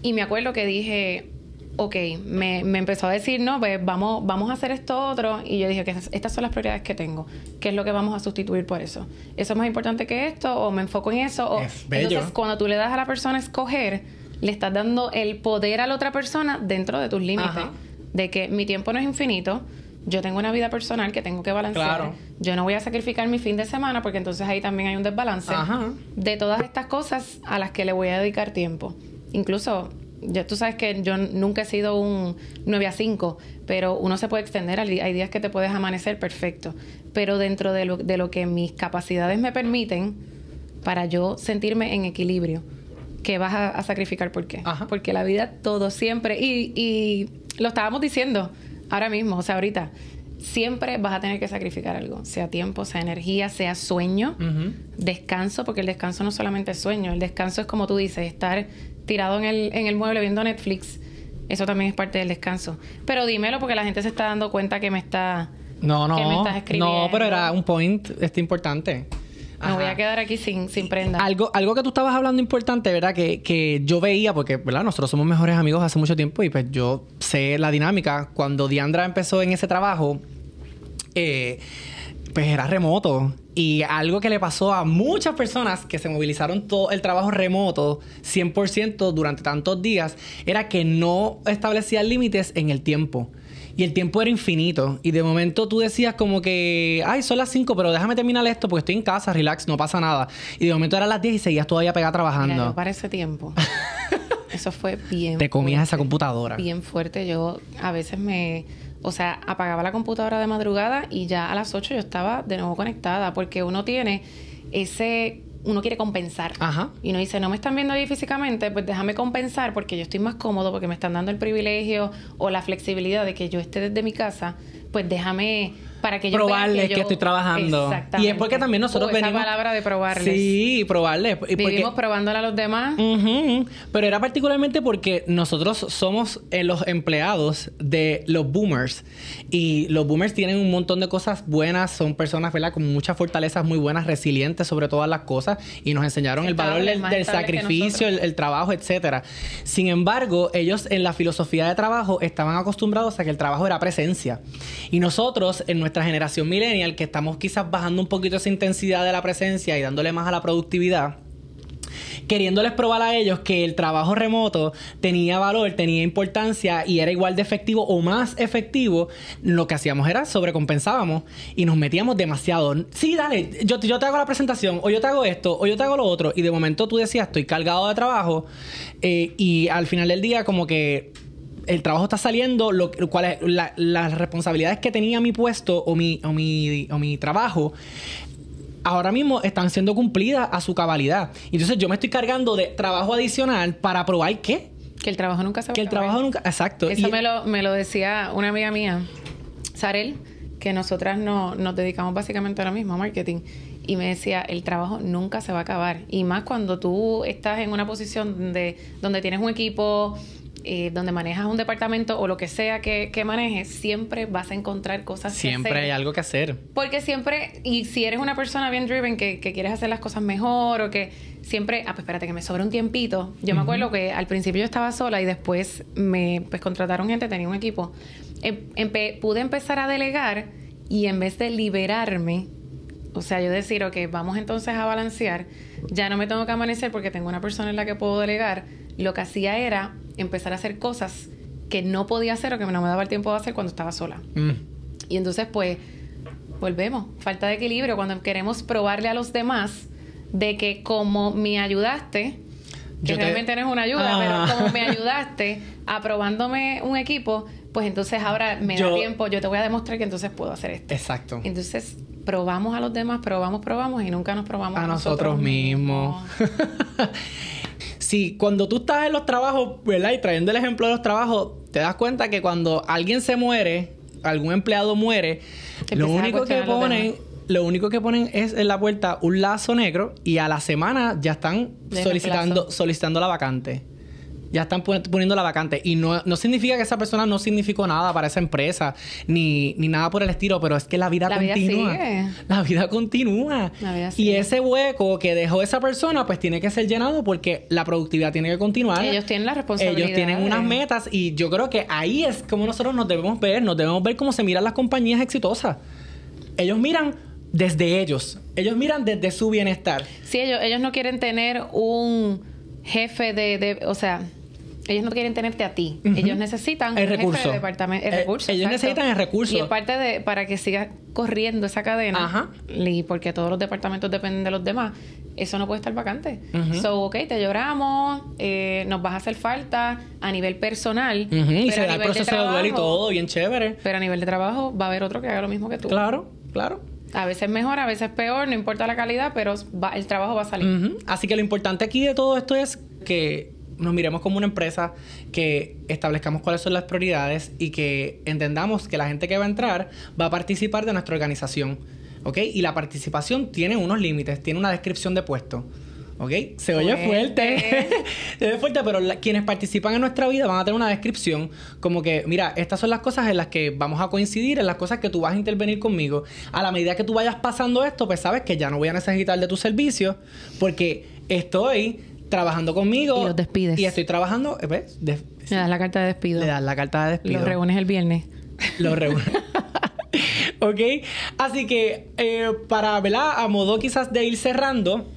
Speaker 2: Y me acuerdo que dije, ok, me, me empezó a decir, no, pues vamos, vamos a hacer esto otro. Y yo dije que estas, estas son las prioridades que tengo. ¿Qué es lo que vamos a sustituir por eso? ¿Eso es más importante que esto? ¿O me enfoco en eso? O,
Speaker 1: Es bello.
Speaker 2: Entonces, cuando tú le das a la persona a escoger, le estás dando el poder a la otra persona dentro de tus límites.
Speaker 1: Ajá.
Speaker 2: De que mi tiempo no es infinito. Yo tengo una vida personal que tengo que balancear.
Speaker 1: Claro.
Speaker 2: Yo no voy a sacrificar mi fin de semana porque entonces ahí también hay un desbalance
Speaker 1: Ajá.
Speaker 2: de todas estas cosas a las que le voy a dedicar tiempo. Incluso, ya tú sabes que yo nunca he sido un 9 a 5, pero uno se puede extender. Hay días que te puedes amanecer perfecto. Pero dentro de lo, de lo que mis capacidades me permiten, para yo sentirme en equilibrio ¿qué vas a, sacrificar? ¿Por qué? Porque la vida todo siempre, y, y lo estábamos diciendo ahora mismo, o sea, ahorita, siempre vas a tener que sacrificar algo, sea tiempo, sea energía, sea sueño, descanso, porque el descanso no solamente es sueño, el descanso es como tú dices, estar tirado en el, en el mueble viendo Netflix, eso también es parte del descanso. Pero dímelo porque la gente se está dando cuenta que me está...
Speaker 1: No, no, no, pero era un point este importante.
Speaker 2: Me voy a quedar aquí sin, sin prenda.
Speaker 1: Algo, algo que tú estabas hablando importante, ¿verdad? Que, que yo veía, porque, ¿verdad? Nosotros somos mejores amigos hace mucho tiempo y pues yo sé la dinámica. Cuando Diandra empezó en ese trabajo, eh, pues era remoto. Y algo que le pasó a muchas personas que se movilizaron todo el trabajo remoto 100% durante tantos días era que no establecían límites en el tiempo. Y el tiempo era infinito. Y de momento tú decías como que, ay, son las 5, pero déjame terminar esto porque estoy en casa, relax, no pasa nada. Y de momento era las 10 y seguías todavía pegada trabajando.
Speaker 2: para ese tiempo. Eso fue bien.
Speaker 1: Te comías esa computadora.
Speaker 2: Bien fuerte. Yo a veces me. O sea, apagaba la computadora de madrugada y ya a las 8 yo estaba de nuevo conectada porque uno tiene ese uno quiere compensar. Ajá. Y uno dice, no me están viendo ahí físicamente, pues déjame compensar porque yo estoy más cómodo, porque me están dando el privilegio o la flexibilidad de que yo esté desde mi casa, pues déjame para que yo
Speaker 1: probarles que, estoy trabajando. Y es porque también nosotros
Speaker 2: esa palabra de probarles.
Speaker 1: Sí, probarles.
Speaker 2: Vivimos probándole a los demás.
Speaker 1: Pero era particularmente porque nosotros somos eh, los empleados de los boomers. Y los boomers tienen un montón de cosas buenas. Son personas, ¿verdad? Con muchas fortalezas muy buenas, resilientes sobre todas las cosas. Y nos enseñaron el valor del, sacrificio, el, el trabajo, etcétera. Sin embargo, ellos en la filosofía de trabajo estaban acostumbrados a que el trabajo era presencia. Y nosotros, en nuestra generación millennial, que estamos quizás bajando un poquito esa intensidad de la presencia y dándole más a la productividad, queriéndoles probar a ellos que el trabajo remoto tenía valor, tenía importancia y era igual de efectivo o más efectivo, lo que hacíamos era sobrecompensábamos y nos metíamos demasiado. Sí, dale, yo, yo te hago la presentación, o yo te hago esto, o yo te hago lo otro, y de momento tú decías, estoy cargado de trabajo, eh, y al final del día como que el trabajo está saliendo, lo, cual las responsabilidades que tenía mi puesto o mi, o mi, o mi trabajo ahora mismo están siendo cumplidas a su cabalidad. Entonces yo me estoy cargando de trabajo adicional para probar qué.
Speaker 2: Que el trabajo nunca se va
Speaker 1: Que el trabajo nunca... Exacto.
Speaker 2: Eso me, lo, me lo decía una amiga mía, Sarel, que nosotras no, nos dedicamos básicamente ahora mismo a marketing. Y me decía, el trabajo nunca se va a acabar. Y más cuando tú estás en una posición de, donde tienes un equipo eh, donde manejas un departamento o lo que sea que, manejes, siempre vas a encontrar cosas
Speaker 1: siempre hay algo que hacer.
Speaker 2: Porque siempre, y si eres una persona bien driven que, quieres hacer las cosas mejor o que siempre, ah, pues espérate que me sobra un tiempito. Yo me acuerdo que al principio yo estaba sola y después me pues contrataron gente, tenía un equipo. Em, pude empezar a delegar y en vez de liberarme, o sea, yo decir, ok, vamos entonces a balancear, ya no me tengo que amanecer porque tengo una persona en la que puedo delegar, lo que hacía era empezar a hacer cosas que no podía hacer o que no me daba el tiempo de hacer cuando estaba sola. Mm. Y entonces, pues, volvemos. Falta de equilibrio cuando queremos probarle a los demás de que como me ayudaste, que realmente no es una ayuda, pero ah. como me ayudaste aprobándome un equipo, pues entonces ahora me da tiempo, yo te voy a demostrar que entonces puedo hacer esto.
Speaker 1: Exacto.
Speaker 2: Entonces probamos a los demás, probamos, probamos y nunca nos probamos
Speaker 1: a, nosotros, mismos. si cuando tú estás en los trabajos, ¿verdad? Y trayendo el ejemplo de los trabajos, te das cuenta que cuando alguien se muere, algún empleado muere, lo único que ponen, lo único que ponen es en la puerta un lazo negro y a la semana ya están solicitando, solicitando la vacante ya están poniendo la vacante. Y no, no significa que esa persona no significó nada para esa empresa, ni, ni nada por el estilo, pero es que la vida continúa. La vida continúa. y ese hueco que dejó esa persona, pues tiene que ser llenado porque la productividad tiene que continuar.
Speaker 2: Ellos tienen la responsabilidad.
Speaker 1: Ellos tienen unas metas y yo creo que ahí es como nosotros nos debemos ver, nos debemos ver cómo se miran las compañías exitosas. Ellos miran desde ellos. Ellos miran desde su bienestar.
Speaker 2: Sí, ellos, ellos no quieren tener un jefe de, de o sea, ellos no quieren tenerte a ti. Ellos necesitan
Speaker 1: el recurso.
Speaker 2: departamento, el
Speaker 1: eh,
Speaker 2: recurso.
Speaker 1: Ellos necesitan el recurso.
Speaker 2: Y es parte de para que siga corriendo esa cadena. Ajá. Y porque todos los departamentos dependen de los demás. Eso no puede estar vacante. So, ok, te lloramos, eh, nos vas a hacer falta a nivel personal.
Speaker 1: Y se da el proceso de, duelo y todo, bien chévere.
Speaker 2: Pero a nivel de trabajo va a haber otro que haga lo mismo que tú.
Speaker 1: Claro, claro.
Speaker 2: A veces mejor, a veces peor, no importa la calidad, pero el trabajo va a salir.
Speaker 1: Así que lo importante aquí de todo esto es que nos miremos como una empresa, que establezcamos cuáles son las prioridades y que entendamos que la gente que va a entrar va a participar de nuestra organización. ¿Ok? Y la participación tiene unos límites, tiene una descripción de puesto. ¿Ok? Se oye fuerte. Se oye fuerte, pero quienes participan en nuestra vida van a tener una descripción como que, mira, estas son las cosas en las que vamos a coincidir, en las cosas que tú vas a intervenir conmigo. A la medida que tú vayas pasando esto, pues sabes que ya no voy a necesitar de tu servicio porque estoy trabajando conmigo.
Speaker 2: Y los despides.
Speaker 1: Y estoy trabajando. Eh, ¿ves?
Speaker 2: le das la carta de despido.
Speaker 1: Le das la carta de despido.
Speaker 2: Los reúnes el viernes.
Speaker 1: Los reúnes. ok. Así que, eh, para, ¿verdad? A modo quizás de ir cerrando,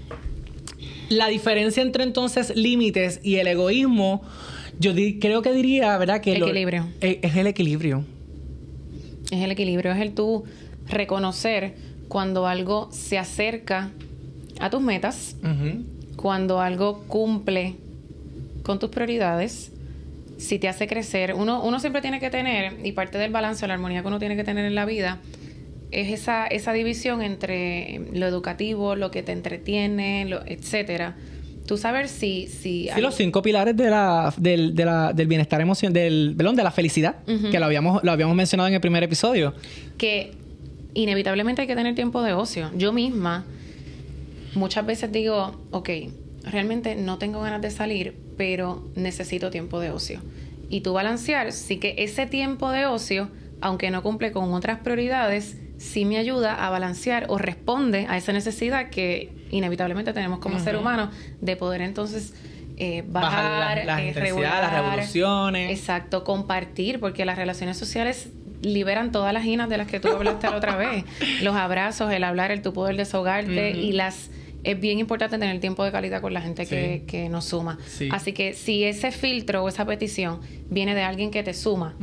Speaker 1: la diferencia entre entonces límites y el egoísmo, yo creo que diría, ¿verdad? Que
Speaker 2: el equilibrio.
Speaker 1: Eh, es el equilibrio.
Speaker 2: Es el equilibrio, es el tú reconocer cuando algo se acerca a tus metas, cuando algo cumple con tus prioridades, si te hace crecer, uno, uno siempre tiene que tener, y parte del balance o la armonía que uno tiene que tener en la vida, es esa, esa división entre lo educativo, lo que te entretiene, lo, etcétera. Tú saber si... si
Speaker 1: sí, los cinco pilares de la, del, de la, del bienestar emocional, del, perdón, de la felicidad, que lo habíamos, lo habíamos mencionado en el primer episodio.
Speaker 2: Que inevitablemente hay que tener tiempo de ocio. Yo misma muchas veces digo, ok, realmente no tengo ganas de salir, pero necesito tiempo de ocio. Y tú balancear, sí que ese tiempo de ocio, aunque no cumple con otras prioridades, sí me ayuda a balancear o responde a esa necesidad que inevitablemente tenemos como ser humano de poder entonces eh, bajar,
Speaker 1: las eh, las revoluciones.
Speaker 2: Exacto, compartir, porque las relaciones sociales liberan todas las inas de las que tú hablaste la otra vez. Los abrazos, el hablar, el tu poder desahogarte y las es bien importante tener tiempo de calidad con la gente que, nos suma. Así que si ese filtro o esa petición viene de alguien que te suma,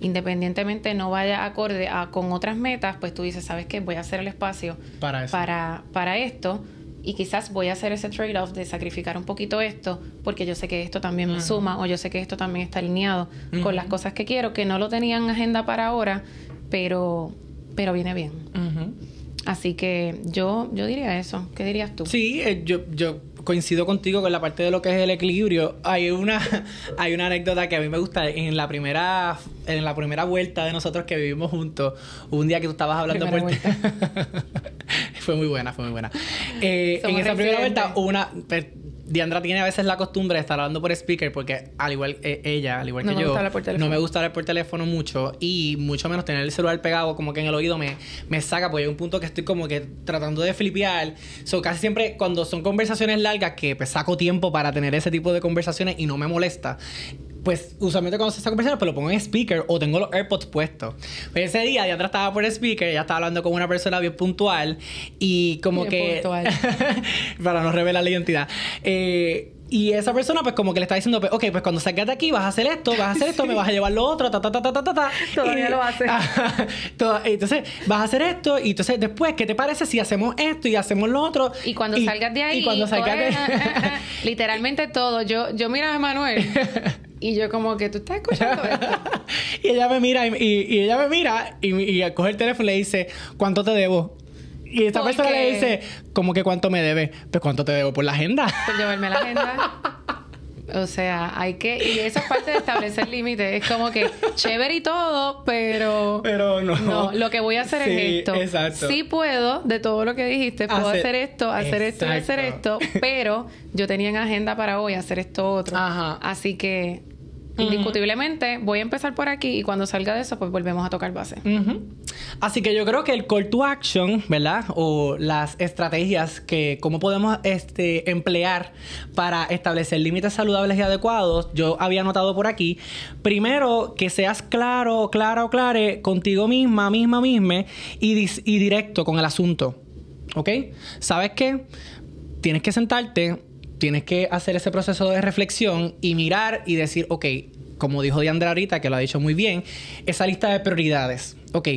Speaker 2: independientemente no vaya acorde a, con otras metas, pues tú dices, ¿sabes qué? Voy a hacer el espacio
Speaker 1: para,
Speaker 2: para, para esto. Y quizás voy a hacer ese trade-off de sacrificar un poquito esto porque yo sé que esto también me suma o yo sé que esto también está alineado con las cosas que quiero, que no lo tenía en agenda para ahora, pero, pero viene bien. Así que yo, yo diría eso. ¿Qué dirías tú?
Speaker 1: Sí, eh, yo, yo coincido contigo con la parte de lo que es el equilibrio. Hay una, hay una anécdota que a mí me gusta. En la primera, en la primera vuelta de nosotros que vivimos juntos, un día que tú estabas hablando por fue muy buena, fue muy buena. Eh, en esa primera vuelta, una Diandra tiene a veces la costumbre de estar hablando por speaker porque al igual que ella, al igual que yo, no me gusta hablar por teléfono mucho y mucho menos tener el celular pegado como que en el oído me, me saca porque hay un punto que estoy como que tratando de flipear. So, casi siempre cuando son conversaciones largas que pues, saco tiempo para tener ese tipo de conversaciones y no me molesta pues usualmente cuando se está conversando, pues lo pongo en speaker o tengo los AirPods puestos. Pues ese día Diandra estaba por speaker, ella estaba hablando con una persona bien puntual y como que... para no revelar la identidad. Eh, y esa persona, pues, como que le está diciendo, pues, ok, pues cuando salgas de aquí vas a hacer esto, vas a hacer esto, me vas a llevar lo otro, ta, ta, ta, ta, ta, ta.
Speaker 2: Todavía lo hace.
Speaker 1: entonces, vas a hacer esto, y entonces después, ¿qué te parece si hacemos esto y hacemos lo otro?
Speaker 2: Y cuando salgas de ahí. Y cuando salgas de Literalmente todo. Yo, yo mira a Manuel. Y yo como que tú estás escuchando esto.
Speaker 1: y ella me mira y, y, ella me mira y, y, coge el teléfono y le dice, ¿cuánto te debo? Y esta persona le dice, ¿cómo que cuánto me debe? Pues cuánto te debo por la agenda.
Speaker 2: Por llevarme la agenda. O sea, hay que... Y eso es parte de establecer límites. Es como que chévere y todo, pero...
Speaker 1: Pero no.
Speaker 2: No, lo que voy a hacer es esto.
Speaker 1: Exacto.
Speaker 2: Sí puedo, de todo lo que dijiste, puedo hacer, esto, hacer esto y hacer esto, pero yo tenía en agenda para hoy hacer esto otro. Ajá. Así que Indiscutiblemente, voy a empezar por aquí y cuando salga de eso, pues volvemos a tocar base.
Speaker 1: Así que yo creo que el call to action, ¿verdad? O las estrategias que, cómo podemos este, emplear para establecer límites saludables y adecuados, yo había notado por aquí. Primero, que seas claro, clara o clare contigo misma, misma, misma y, y directo con el asunto. ¿Ok? ¿Sabes qué? Tienes que sentarte tienes que hacer ese proceso de reflexión y mirar y decir, ok, como dijo Diandra ahorita, que lo ha dicho muy bien, esa lista de prioridades. Ok,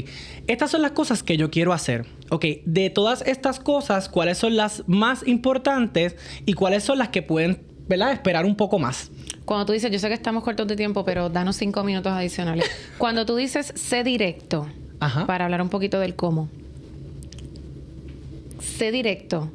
Speaker 1: estas son las cosas que yo quiero hacer. Ok, de todas estas cosas, ¿cuáles son las más importantes y cuáles son las que pueden, ¿verdad? Esperar un poco más.
Speaker 2: Cuando tú dices, yo sé que estamos cortos de tiempo, pero danos cinco minutos adicionales. Cuando tú dices sé directo, para hablar un poquito del cómo. Sé directo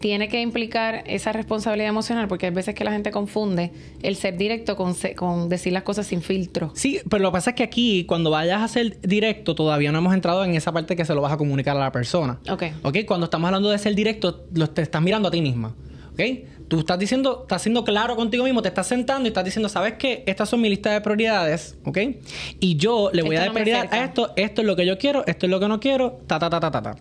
Speaker 2: tiene que implicar esa responsabilidad emocional porque hay veces que la gente confunde el ser directo con, con decir las cosas sin filtro.
Speaker 1: Sí, pero lo que pasa es que aquí, cuando vayas a ser directo, todavía no hemos entrado en esa parte que se lo vas a comunicar a la persona.
Speaker 2: Ok.
Speaker 1: Ok, cuando estamos hablando de ser directo, lo te estás mirando a ti misma. ¿Ok? Tú estás diciendo, estás siendo claro contigo mismo, te estás sentando y estás diciendo, ¿sabes qué? Estas son mi lista de prioridades, ¿ok? Y yo le voy a dar prioridad a esto, esto es lo que yo quiero, esto es lo que no quiero, ta, ta, ta, ta, ta, ta.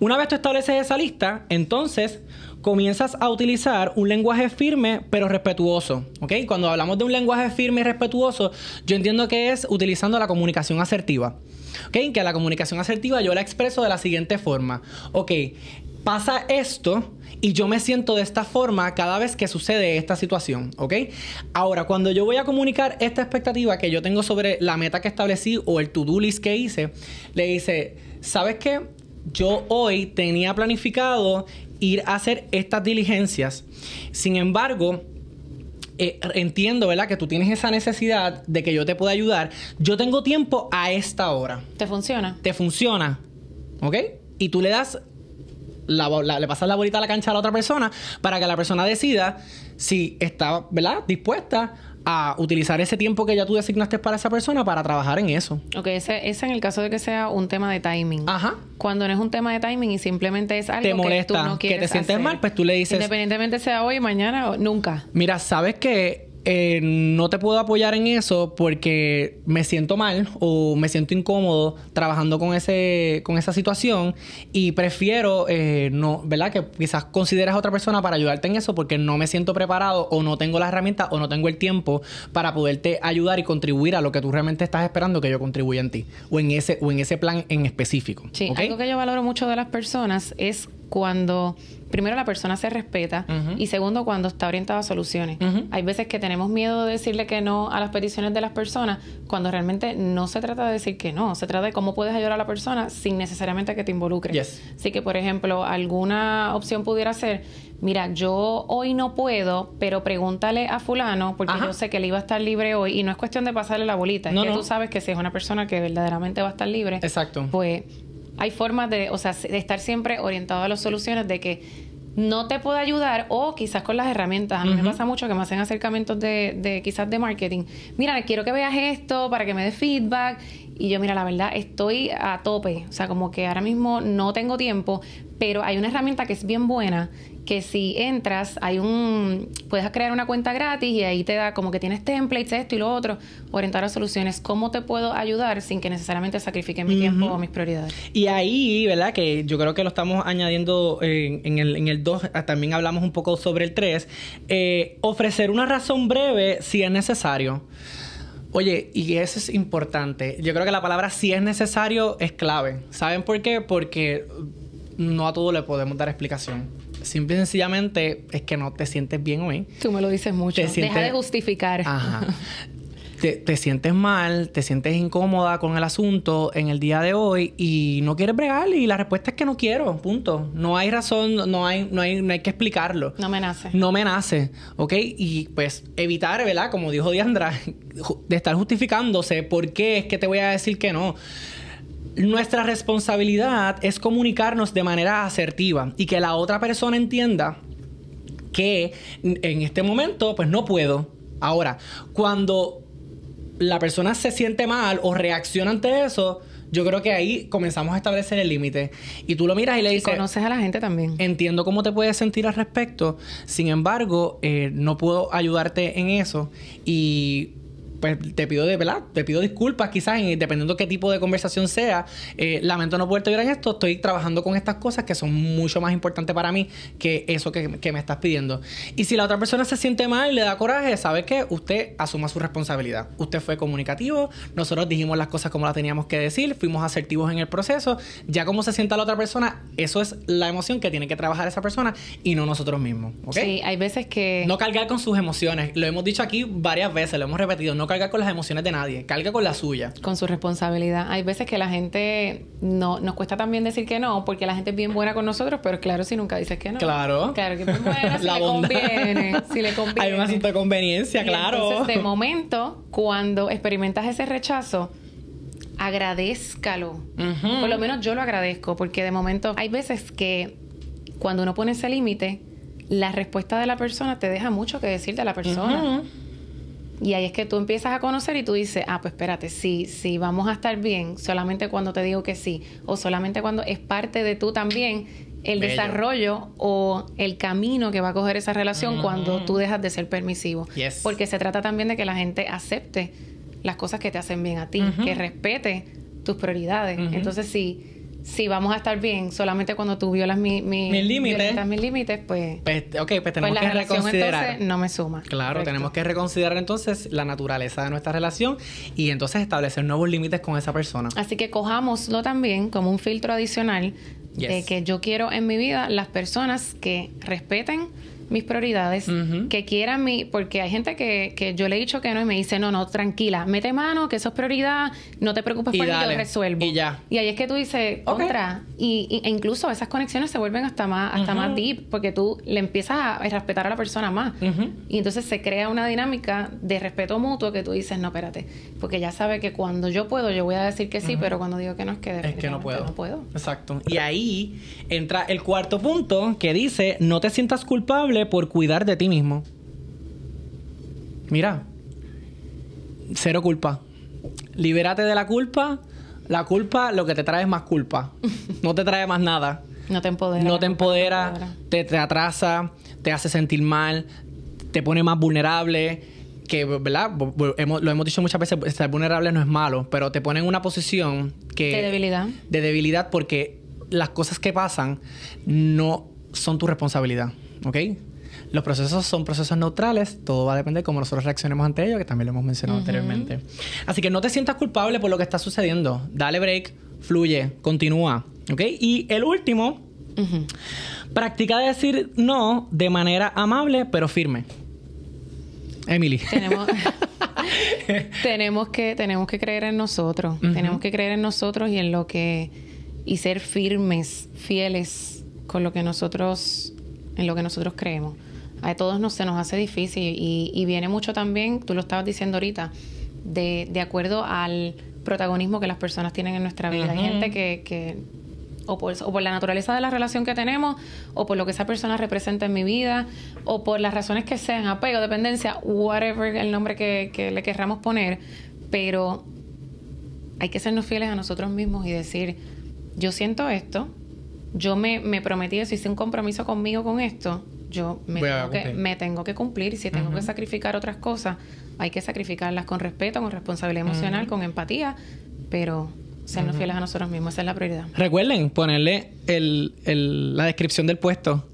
Speaker 1: Una vez tú estableces esa lista, entonces comienzas a utilizar un lenguaje firme pero respetuoso, ¿ok? Cuando hablamos de un lenguaje firme y respetuoso, yo entiendo que es utilizando la comunicación asertiva. ¿Ok? Que la comunicación asertiva yo la expreso de la siguiente forma. Ok, pasa esto y yo me siento de esta forma cada vez que sucede esta situación, ¿ok? Ahora, cuando yo voy a comunicar esta expectativa que yo tengo sobre la meta que establecí o el to-do list que hice, le dice, ¿sabes qué? Yo hoy tenía planificado ir a hacer estas diligencias. Sin embargo, eh, entiendo, ¿verdad? Que tú tienes esa necesidad de que yo te pueda ayudar. Yo tengo tiempo a esta hora.
Speaker 2: ¿Te funciona?
Speaker 1: Te funciona. ¿Ok? Y tú le das le pasas la bolita a la cancha a la otra persona para que la persona decida si está, ¿verdad? Dispuesta a utilizar ese tiempo que ya tú designaste para esa persona para trabajar en eso.
Speaker 2: Ok, ese, ese en el caso de que sea un tema de timing.
Speaker 1: Ajá.
Speaker 2: Cuando no es un tema de timing y simplemente es algo
Speaker 1: te molesta, que tú no quieres que te sientes mal, pues tú le dices...
Speaker 2: Independientemente sea hoy, mañana o nunca.
Speaker 1: Mira, ¿sabes que eh, no te puedo apoyar en eso porque me siento mal o me siento incómodo trabajando con ese con esa situación y prefiero eh, no, ¿verdad? Que quizás consideres a otra persona para ayudarte en eso porque no me siento preparado o no tengo las herramientas o no tengo el tiempo para poderte ayudar y contribuir a lo que tú realmente estás esperando que yo contribuya en ti o en ese o en ese plan en específico.
Speaker 2: Sí, algo que yo valoro mucho de las personas es cuando primero la persona se respeta y segundo cuando está orientada a soluciones. Hay veces que tenemos miedo de decirle que no a las peticiones de las personas cuando realmente no se trata de decir que no, se trata de cómo puedes ayudar a la persona sin necesariamente que te involucres. Así que, por ejemplo, alguna opción pudiera ser, mira, yo hoy no puedo, pero pregúntale a fulano porque yo sé que él iba a estar libre hoy y no es cuestión de pasarle la bolita, es que tú sabes que si es una persona que verdaderamente va a estar libre,
Speaker 1: Exacto.
Speaker 2: pues hay formas de, o sea, de estar siempre orientado a las soluciones de que no te puedo ayudar o quizás con las herramientas. A mí me pasa mucho que me hacen acercamientos de, de quizás de marketing. Mira, quiero que veas esto para que me des feedback. Y yo, mira, la verdad, estoy a tope. O sea, como que ahora mismo no tengo tiempo, pero hay una herramienta que es bien buena que si entras, hay un puedes crear una cuenta gratis y ahí te da como que tienes templates, esto y lo otro, orientar a soluciones. ¿Cómo te puedo ayudar sin que necesariamente sacrifique mi tiempo o mis prioridades?
Speaker 1: Y ahí, ¿verdad? Que yo creo que lo estamos añadiendo en, el, en el 2, ah, también hablamos un poco sobre el 3, eh, ofrecer una razón breve si es necesario. Oye, y eso es importante. Yo creo que la palabra si es necesario es clave. ¿Saben por qué? Porque no a todo le podemos dar explicación. Simple y sencillamente es que no te sientes bien hoy.
Speaker 2: Tú me lo dices mucho. Deja de justificar.
Speaker 1: Ajá. te, sientes mal, te sientes incómoda con el asunto en el día de hoy y no quieres bregar y la respuesta es que no quiero, punto. No hay razón, no hay, no hay, no hay que explicarlo.
Speaker 2: No me nace.
Speaker 1: No me nace, ¿ok? Y pues evitar, ¿verdad? Como dijo Diandra, de estar justificándose por qué es que te voy a decir que no. Nuestra responsabilidad es comunicarnos de manera asertiva y que la otra persona entienda que en este momento pues no puedo. Ahora, cuando la persona se siente mal o reacciona ante eso, yo creo que ahí comenzamos a establecer el límite. Y tú lo miras y le dices...
Speaker 2: conoces a la gente también.
Speaker 1: Entiendo cómo te puedes sentir al respecto. Sin embargo, eh, no puedo ayudarte en eso. Y pues te pido de verdad, te pido disculpas quizás dependiendo qué tipo de conversación sea. Eh, lamento no poderte ayudar en esto, estoy trabajando con estas cosas que son mucho más importantes para mí que eso que, me estás pidiendo. Y si la otra persona se siente mal y le da coraje, sabe que usted asuma su responsabilidad. Usted fue comunicativo, nosotros dijimos las cosas como las teníamos que decir, fuimos asertivos en el proceso, ya como se sienta la otra persona, eso es la emoción que tiene que trabajar esa persona y no nosotros mismos.
Speaker 2: Sí, hay veces que...
Speaker 1: No cargar con sus emociones, lo hemos dicho aquí varias veces, lo hemos repetido, no carga con las emociones de nadie, carga con la suya.
Speaker 2: Con su responsabilidad. Hay veces que la gente no nos cuesta también decir que no, porque la gente es bien buena con nosotros, pero claro, si nunca dices que no.
Speaker 1: Claro.
Speaker 2: Claro que es buena, si le conviene, si le conviene.
Speaker 1: Hay un asunto de conveniencia, claro.
Speaker 2: Entonces, de momento, cuando experimentas ese rechazo, agradezcalo. Por lo menos yo lo agradezco, porque de momento hay veces que cuando uno pone ese límite, la respuesta de la persona te deja mucho que decir de la persona. Y ahí es que tú empiezas a conocer y tú dices, ah, pues espérate, sí, sí, vamos a estar bien solamente cuando te digo que sí, o solamente cuando es parte de tú también el desarrollo o el camino que va a coger esa relación cuando tú dejas de ser permisivo. Porque se trata también de que la gente acepte las cosas que te hacen bien a ti, que respete tus prioridades. Entonces, sí si vamos a estar bien solamente cuando tú violas mi, mi,
Speaker 1: mis límites,
Speaker 2: mis límites, pues,
Speaker 1: pues, ok, pues tenemos pues que reconsiderar.
Speaker 2: Entonces no me suma.
Speaker 1: Claro, tenemos que reconsiderar entonces la naturaleza de nuestra relación y entonces establecer nuevos límites con esa persona.
Speaker 2: Así que cojámoslo también como un filtro adicional de que yo quiero en mi vida las personas que respeten mis prioridades, que quieran mi, porque hay gente que, que, yo le he dicho que no y me dice, no, no, tranquila, mete mano, que eso es prioridad, no te preocupes por yo resuelvo.
Speaker 1: Y ya.
Speaker 2: Y ahí es que tú dices, contra, y, e incluso esas conexiones se vuelven hasta más, hasta más deep, porque tú le empiezas a, respetar a la persona más. Y entonces se crea una dinámica de respeto mutuo que tú dices, no, espérate, porque ya sabe que cuando yo puedo, yo voy a decir que sí, pero cuando digo que no es que
Speaker 1: es que no puedo.
Speaker 2: no puedo.
Speaker 1: Exacto. Y ahí entra el cuarto punto que dice, no te sientas culpable por cuidar de ti mismo. Mira, cero culpa. Libérate de la culpa. La culpa lo que te trae es más culpa. No te trae más nada.
Speaker 2: No te empodera.
Speaker 1: No te empodera, te, te atrasa, te hace sentir mal, te pone más vulnerable que, ¿verdad? lo hemos dicho muchas veces, estar vulnerable no es malo, pero te pone en una posición que...
Speaker 2: De debilidad.
Speaker 1: De debilidad porque las cosas que pasan no son tu responsabilidad, ¿ok? Los procesos son procesos neutrales, todo va a depender de cómo nosotros reaccionemos ante ellos, que también lo hemos mencionado anteriormente. Así que no te sientas culpable por lo que está sucediendo. Dale break, fluye, continúa. ¿Ok? Y el último, practica decir no de manera amable pero firme. Emily.
Speaker 2: Tenemos, tenemos, que, tenemos que creer en nosotros. Tenemos que creer en nosotros y en lo que. y ser firmes, fieles con lo que nosotros. En lo que nosotros creemos a todos nos, se nos hace difícil y, viene mucho también, tú lo estabas diciendo ahorita, de, de, acuerdo al protagonismo que las personas tienen en nuestra vida. Hay gente que, que o, por, o por la naturaleza de la relación que tenemos, o por lo que esa persona representa en mi vida, o por las razones que sean, apego, dependencia, whatever el nombre que, que le querramos poner, pero hay que sernos fieles a nosotros mismos y decir, yo siento esto, yo me, me prometí, si hice un compromiso conmigo con esto, yo me, tengo que, me tengo que, cumplir y si tengo que sacrificar otras cosas, hay que sacrificarlas con respeto, con responsabilidad emocional, con empatía, pero sernos fieles a nosotros mismos, esa es la prioridad.
Speaker 1: Recuerden ponerle el, el, la descripción del puesto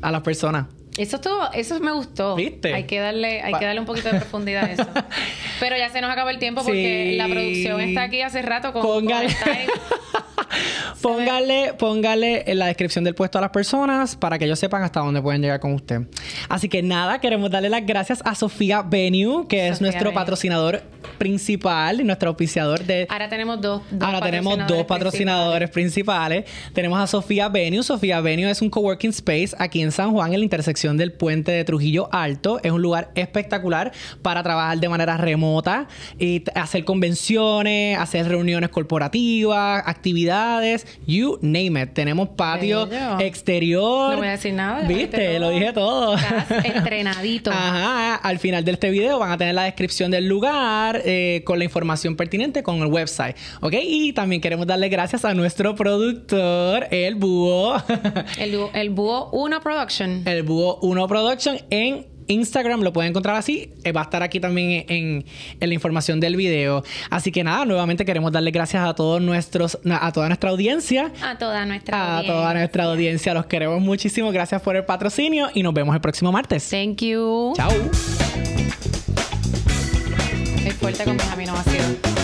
Speaker 1: a las personas.
Speaker 2: Eso todo, eso me gustó. ¿Viste? Hay que darle, hay que darle un poquito de profundidad a eso. Pero ya se nos acaba el tiempo porque la producción está aquí hace rato con,
Speaker 1: Póngale. póngale, póngale en la descripción del puesto a las personas para que ellos sepan hasta dónde pueden llegar con usted. Así que nada, queremos darle las gracias a Sofía Venue, que es nuestro patrocinador principal y nuestro auspiciador de.
Speaker 2: Ahora tenemos dos.
Speaker 1: Ahora tenemos dos patrocinadores principales. Tenemos a Sofía Venue. Sofía Venue es un coworking space aquí en San Juan, en la intersección del puente de Trujillo Alto. Es un lugar espectacular para trabajar de manera remota y hacer convenciones, hacer reuniones corporativas, actividades, you name it. Tenemos patio exterior.
Speaker 2: No voy a decir nada.
Speaker 1: Viste, lo dije todo.
Speaker 2: Estás entrenadito.
Speaker 1: Ajá. Al final de este video van a tener la descripción del lugar eh, con la información pertinente con el website. ¿Ok? Y también queremos darle gracias a nuestro productor, el Búho.
Speaker 2: el, el Búho 1 Production.
Speaker 1: El Búho 1 Production en Instagram lo pueden encontrar así. Eh, va a estar aquí también en, la información del video. Así que nada, nuevamente queremos darle gracias a todos nuestros, a toda nuestra audiencia.
Speaker 2: A toda nuestra
Speaker 1: a audiencia. A toda nuestra audiencia. Los queremos muchísimo. Gracias por el patrocinio y nos vemos el próximo martes.
Speaker 2: Thank you.
Speaker 1: Chao.
Speaker 2: Fuerte con mis aminoácidos.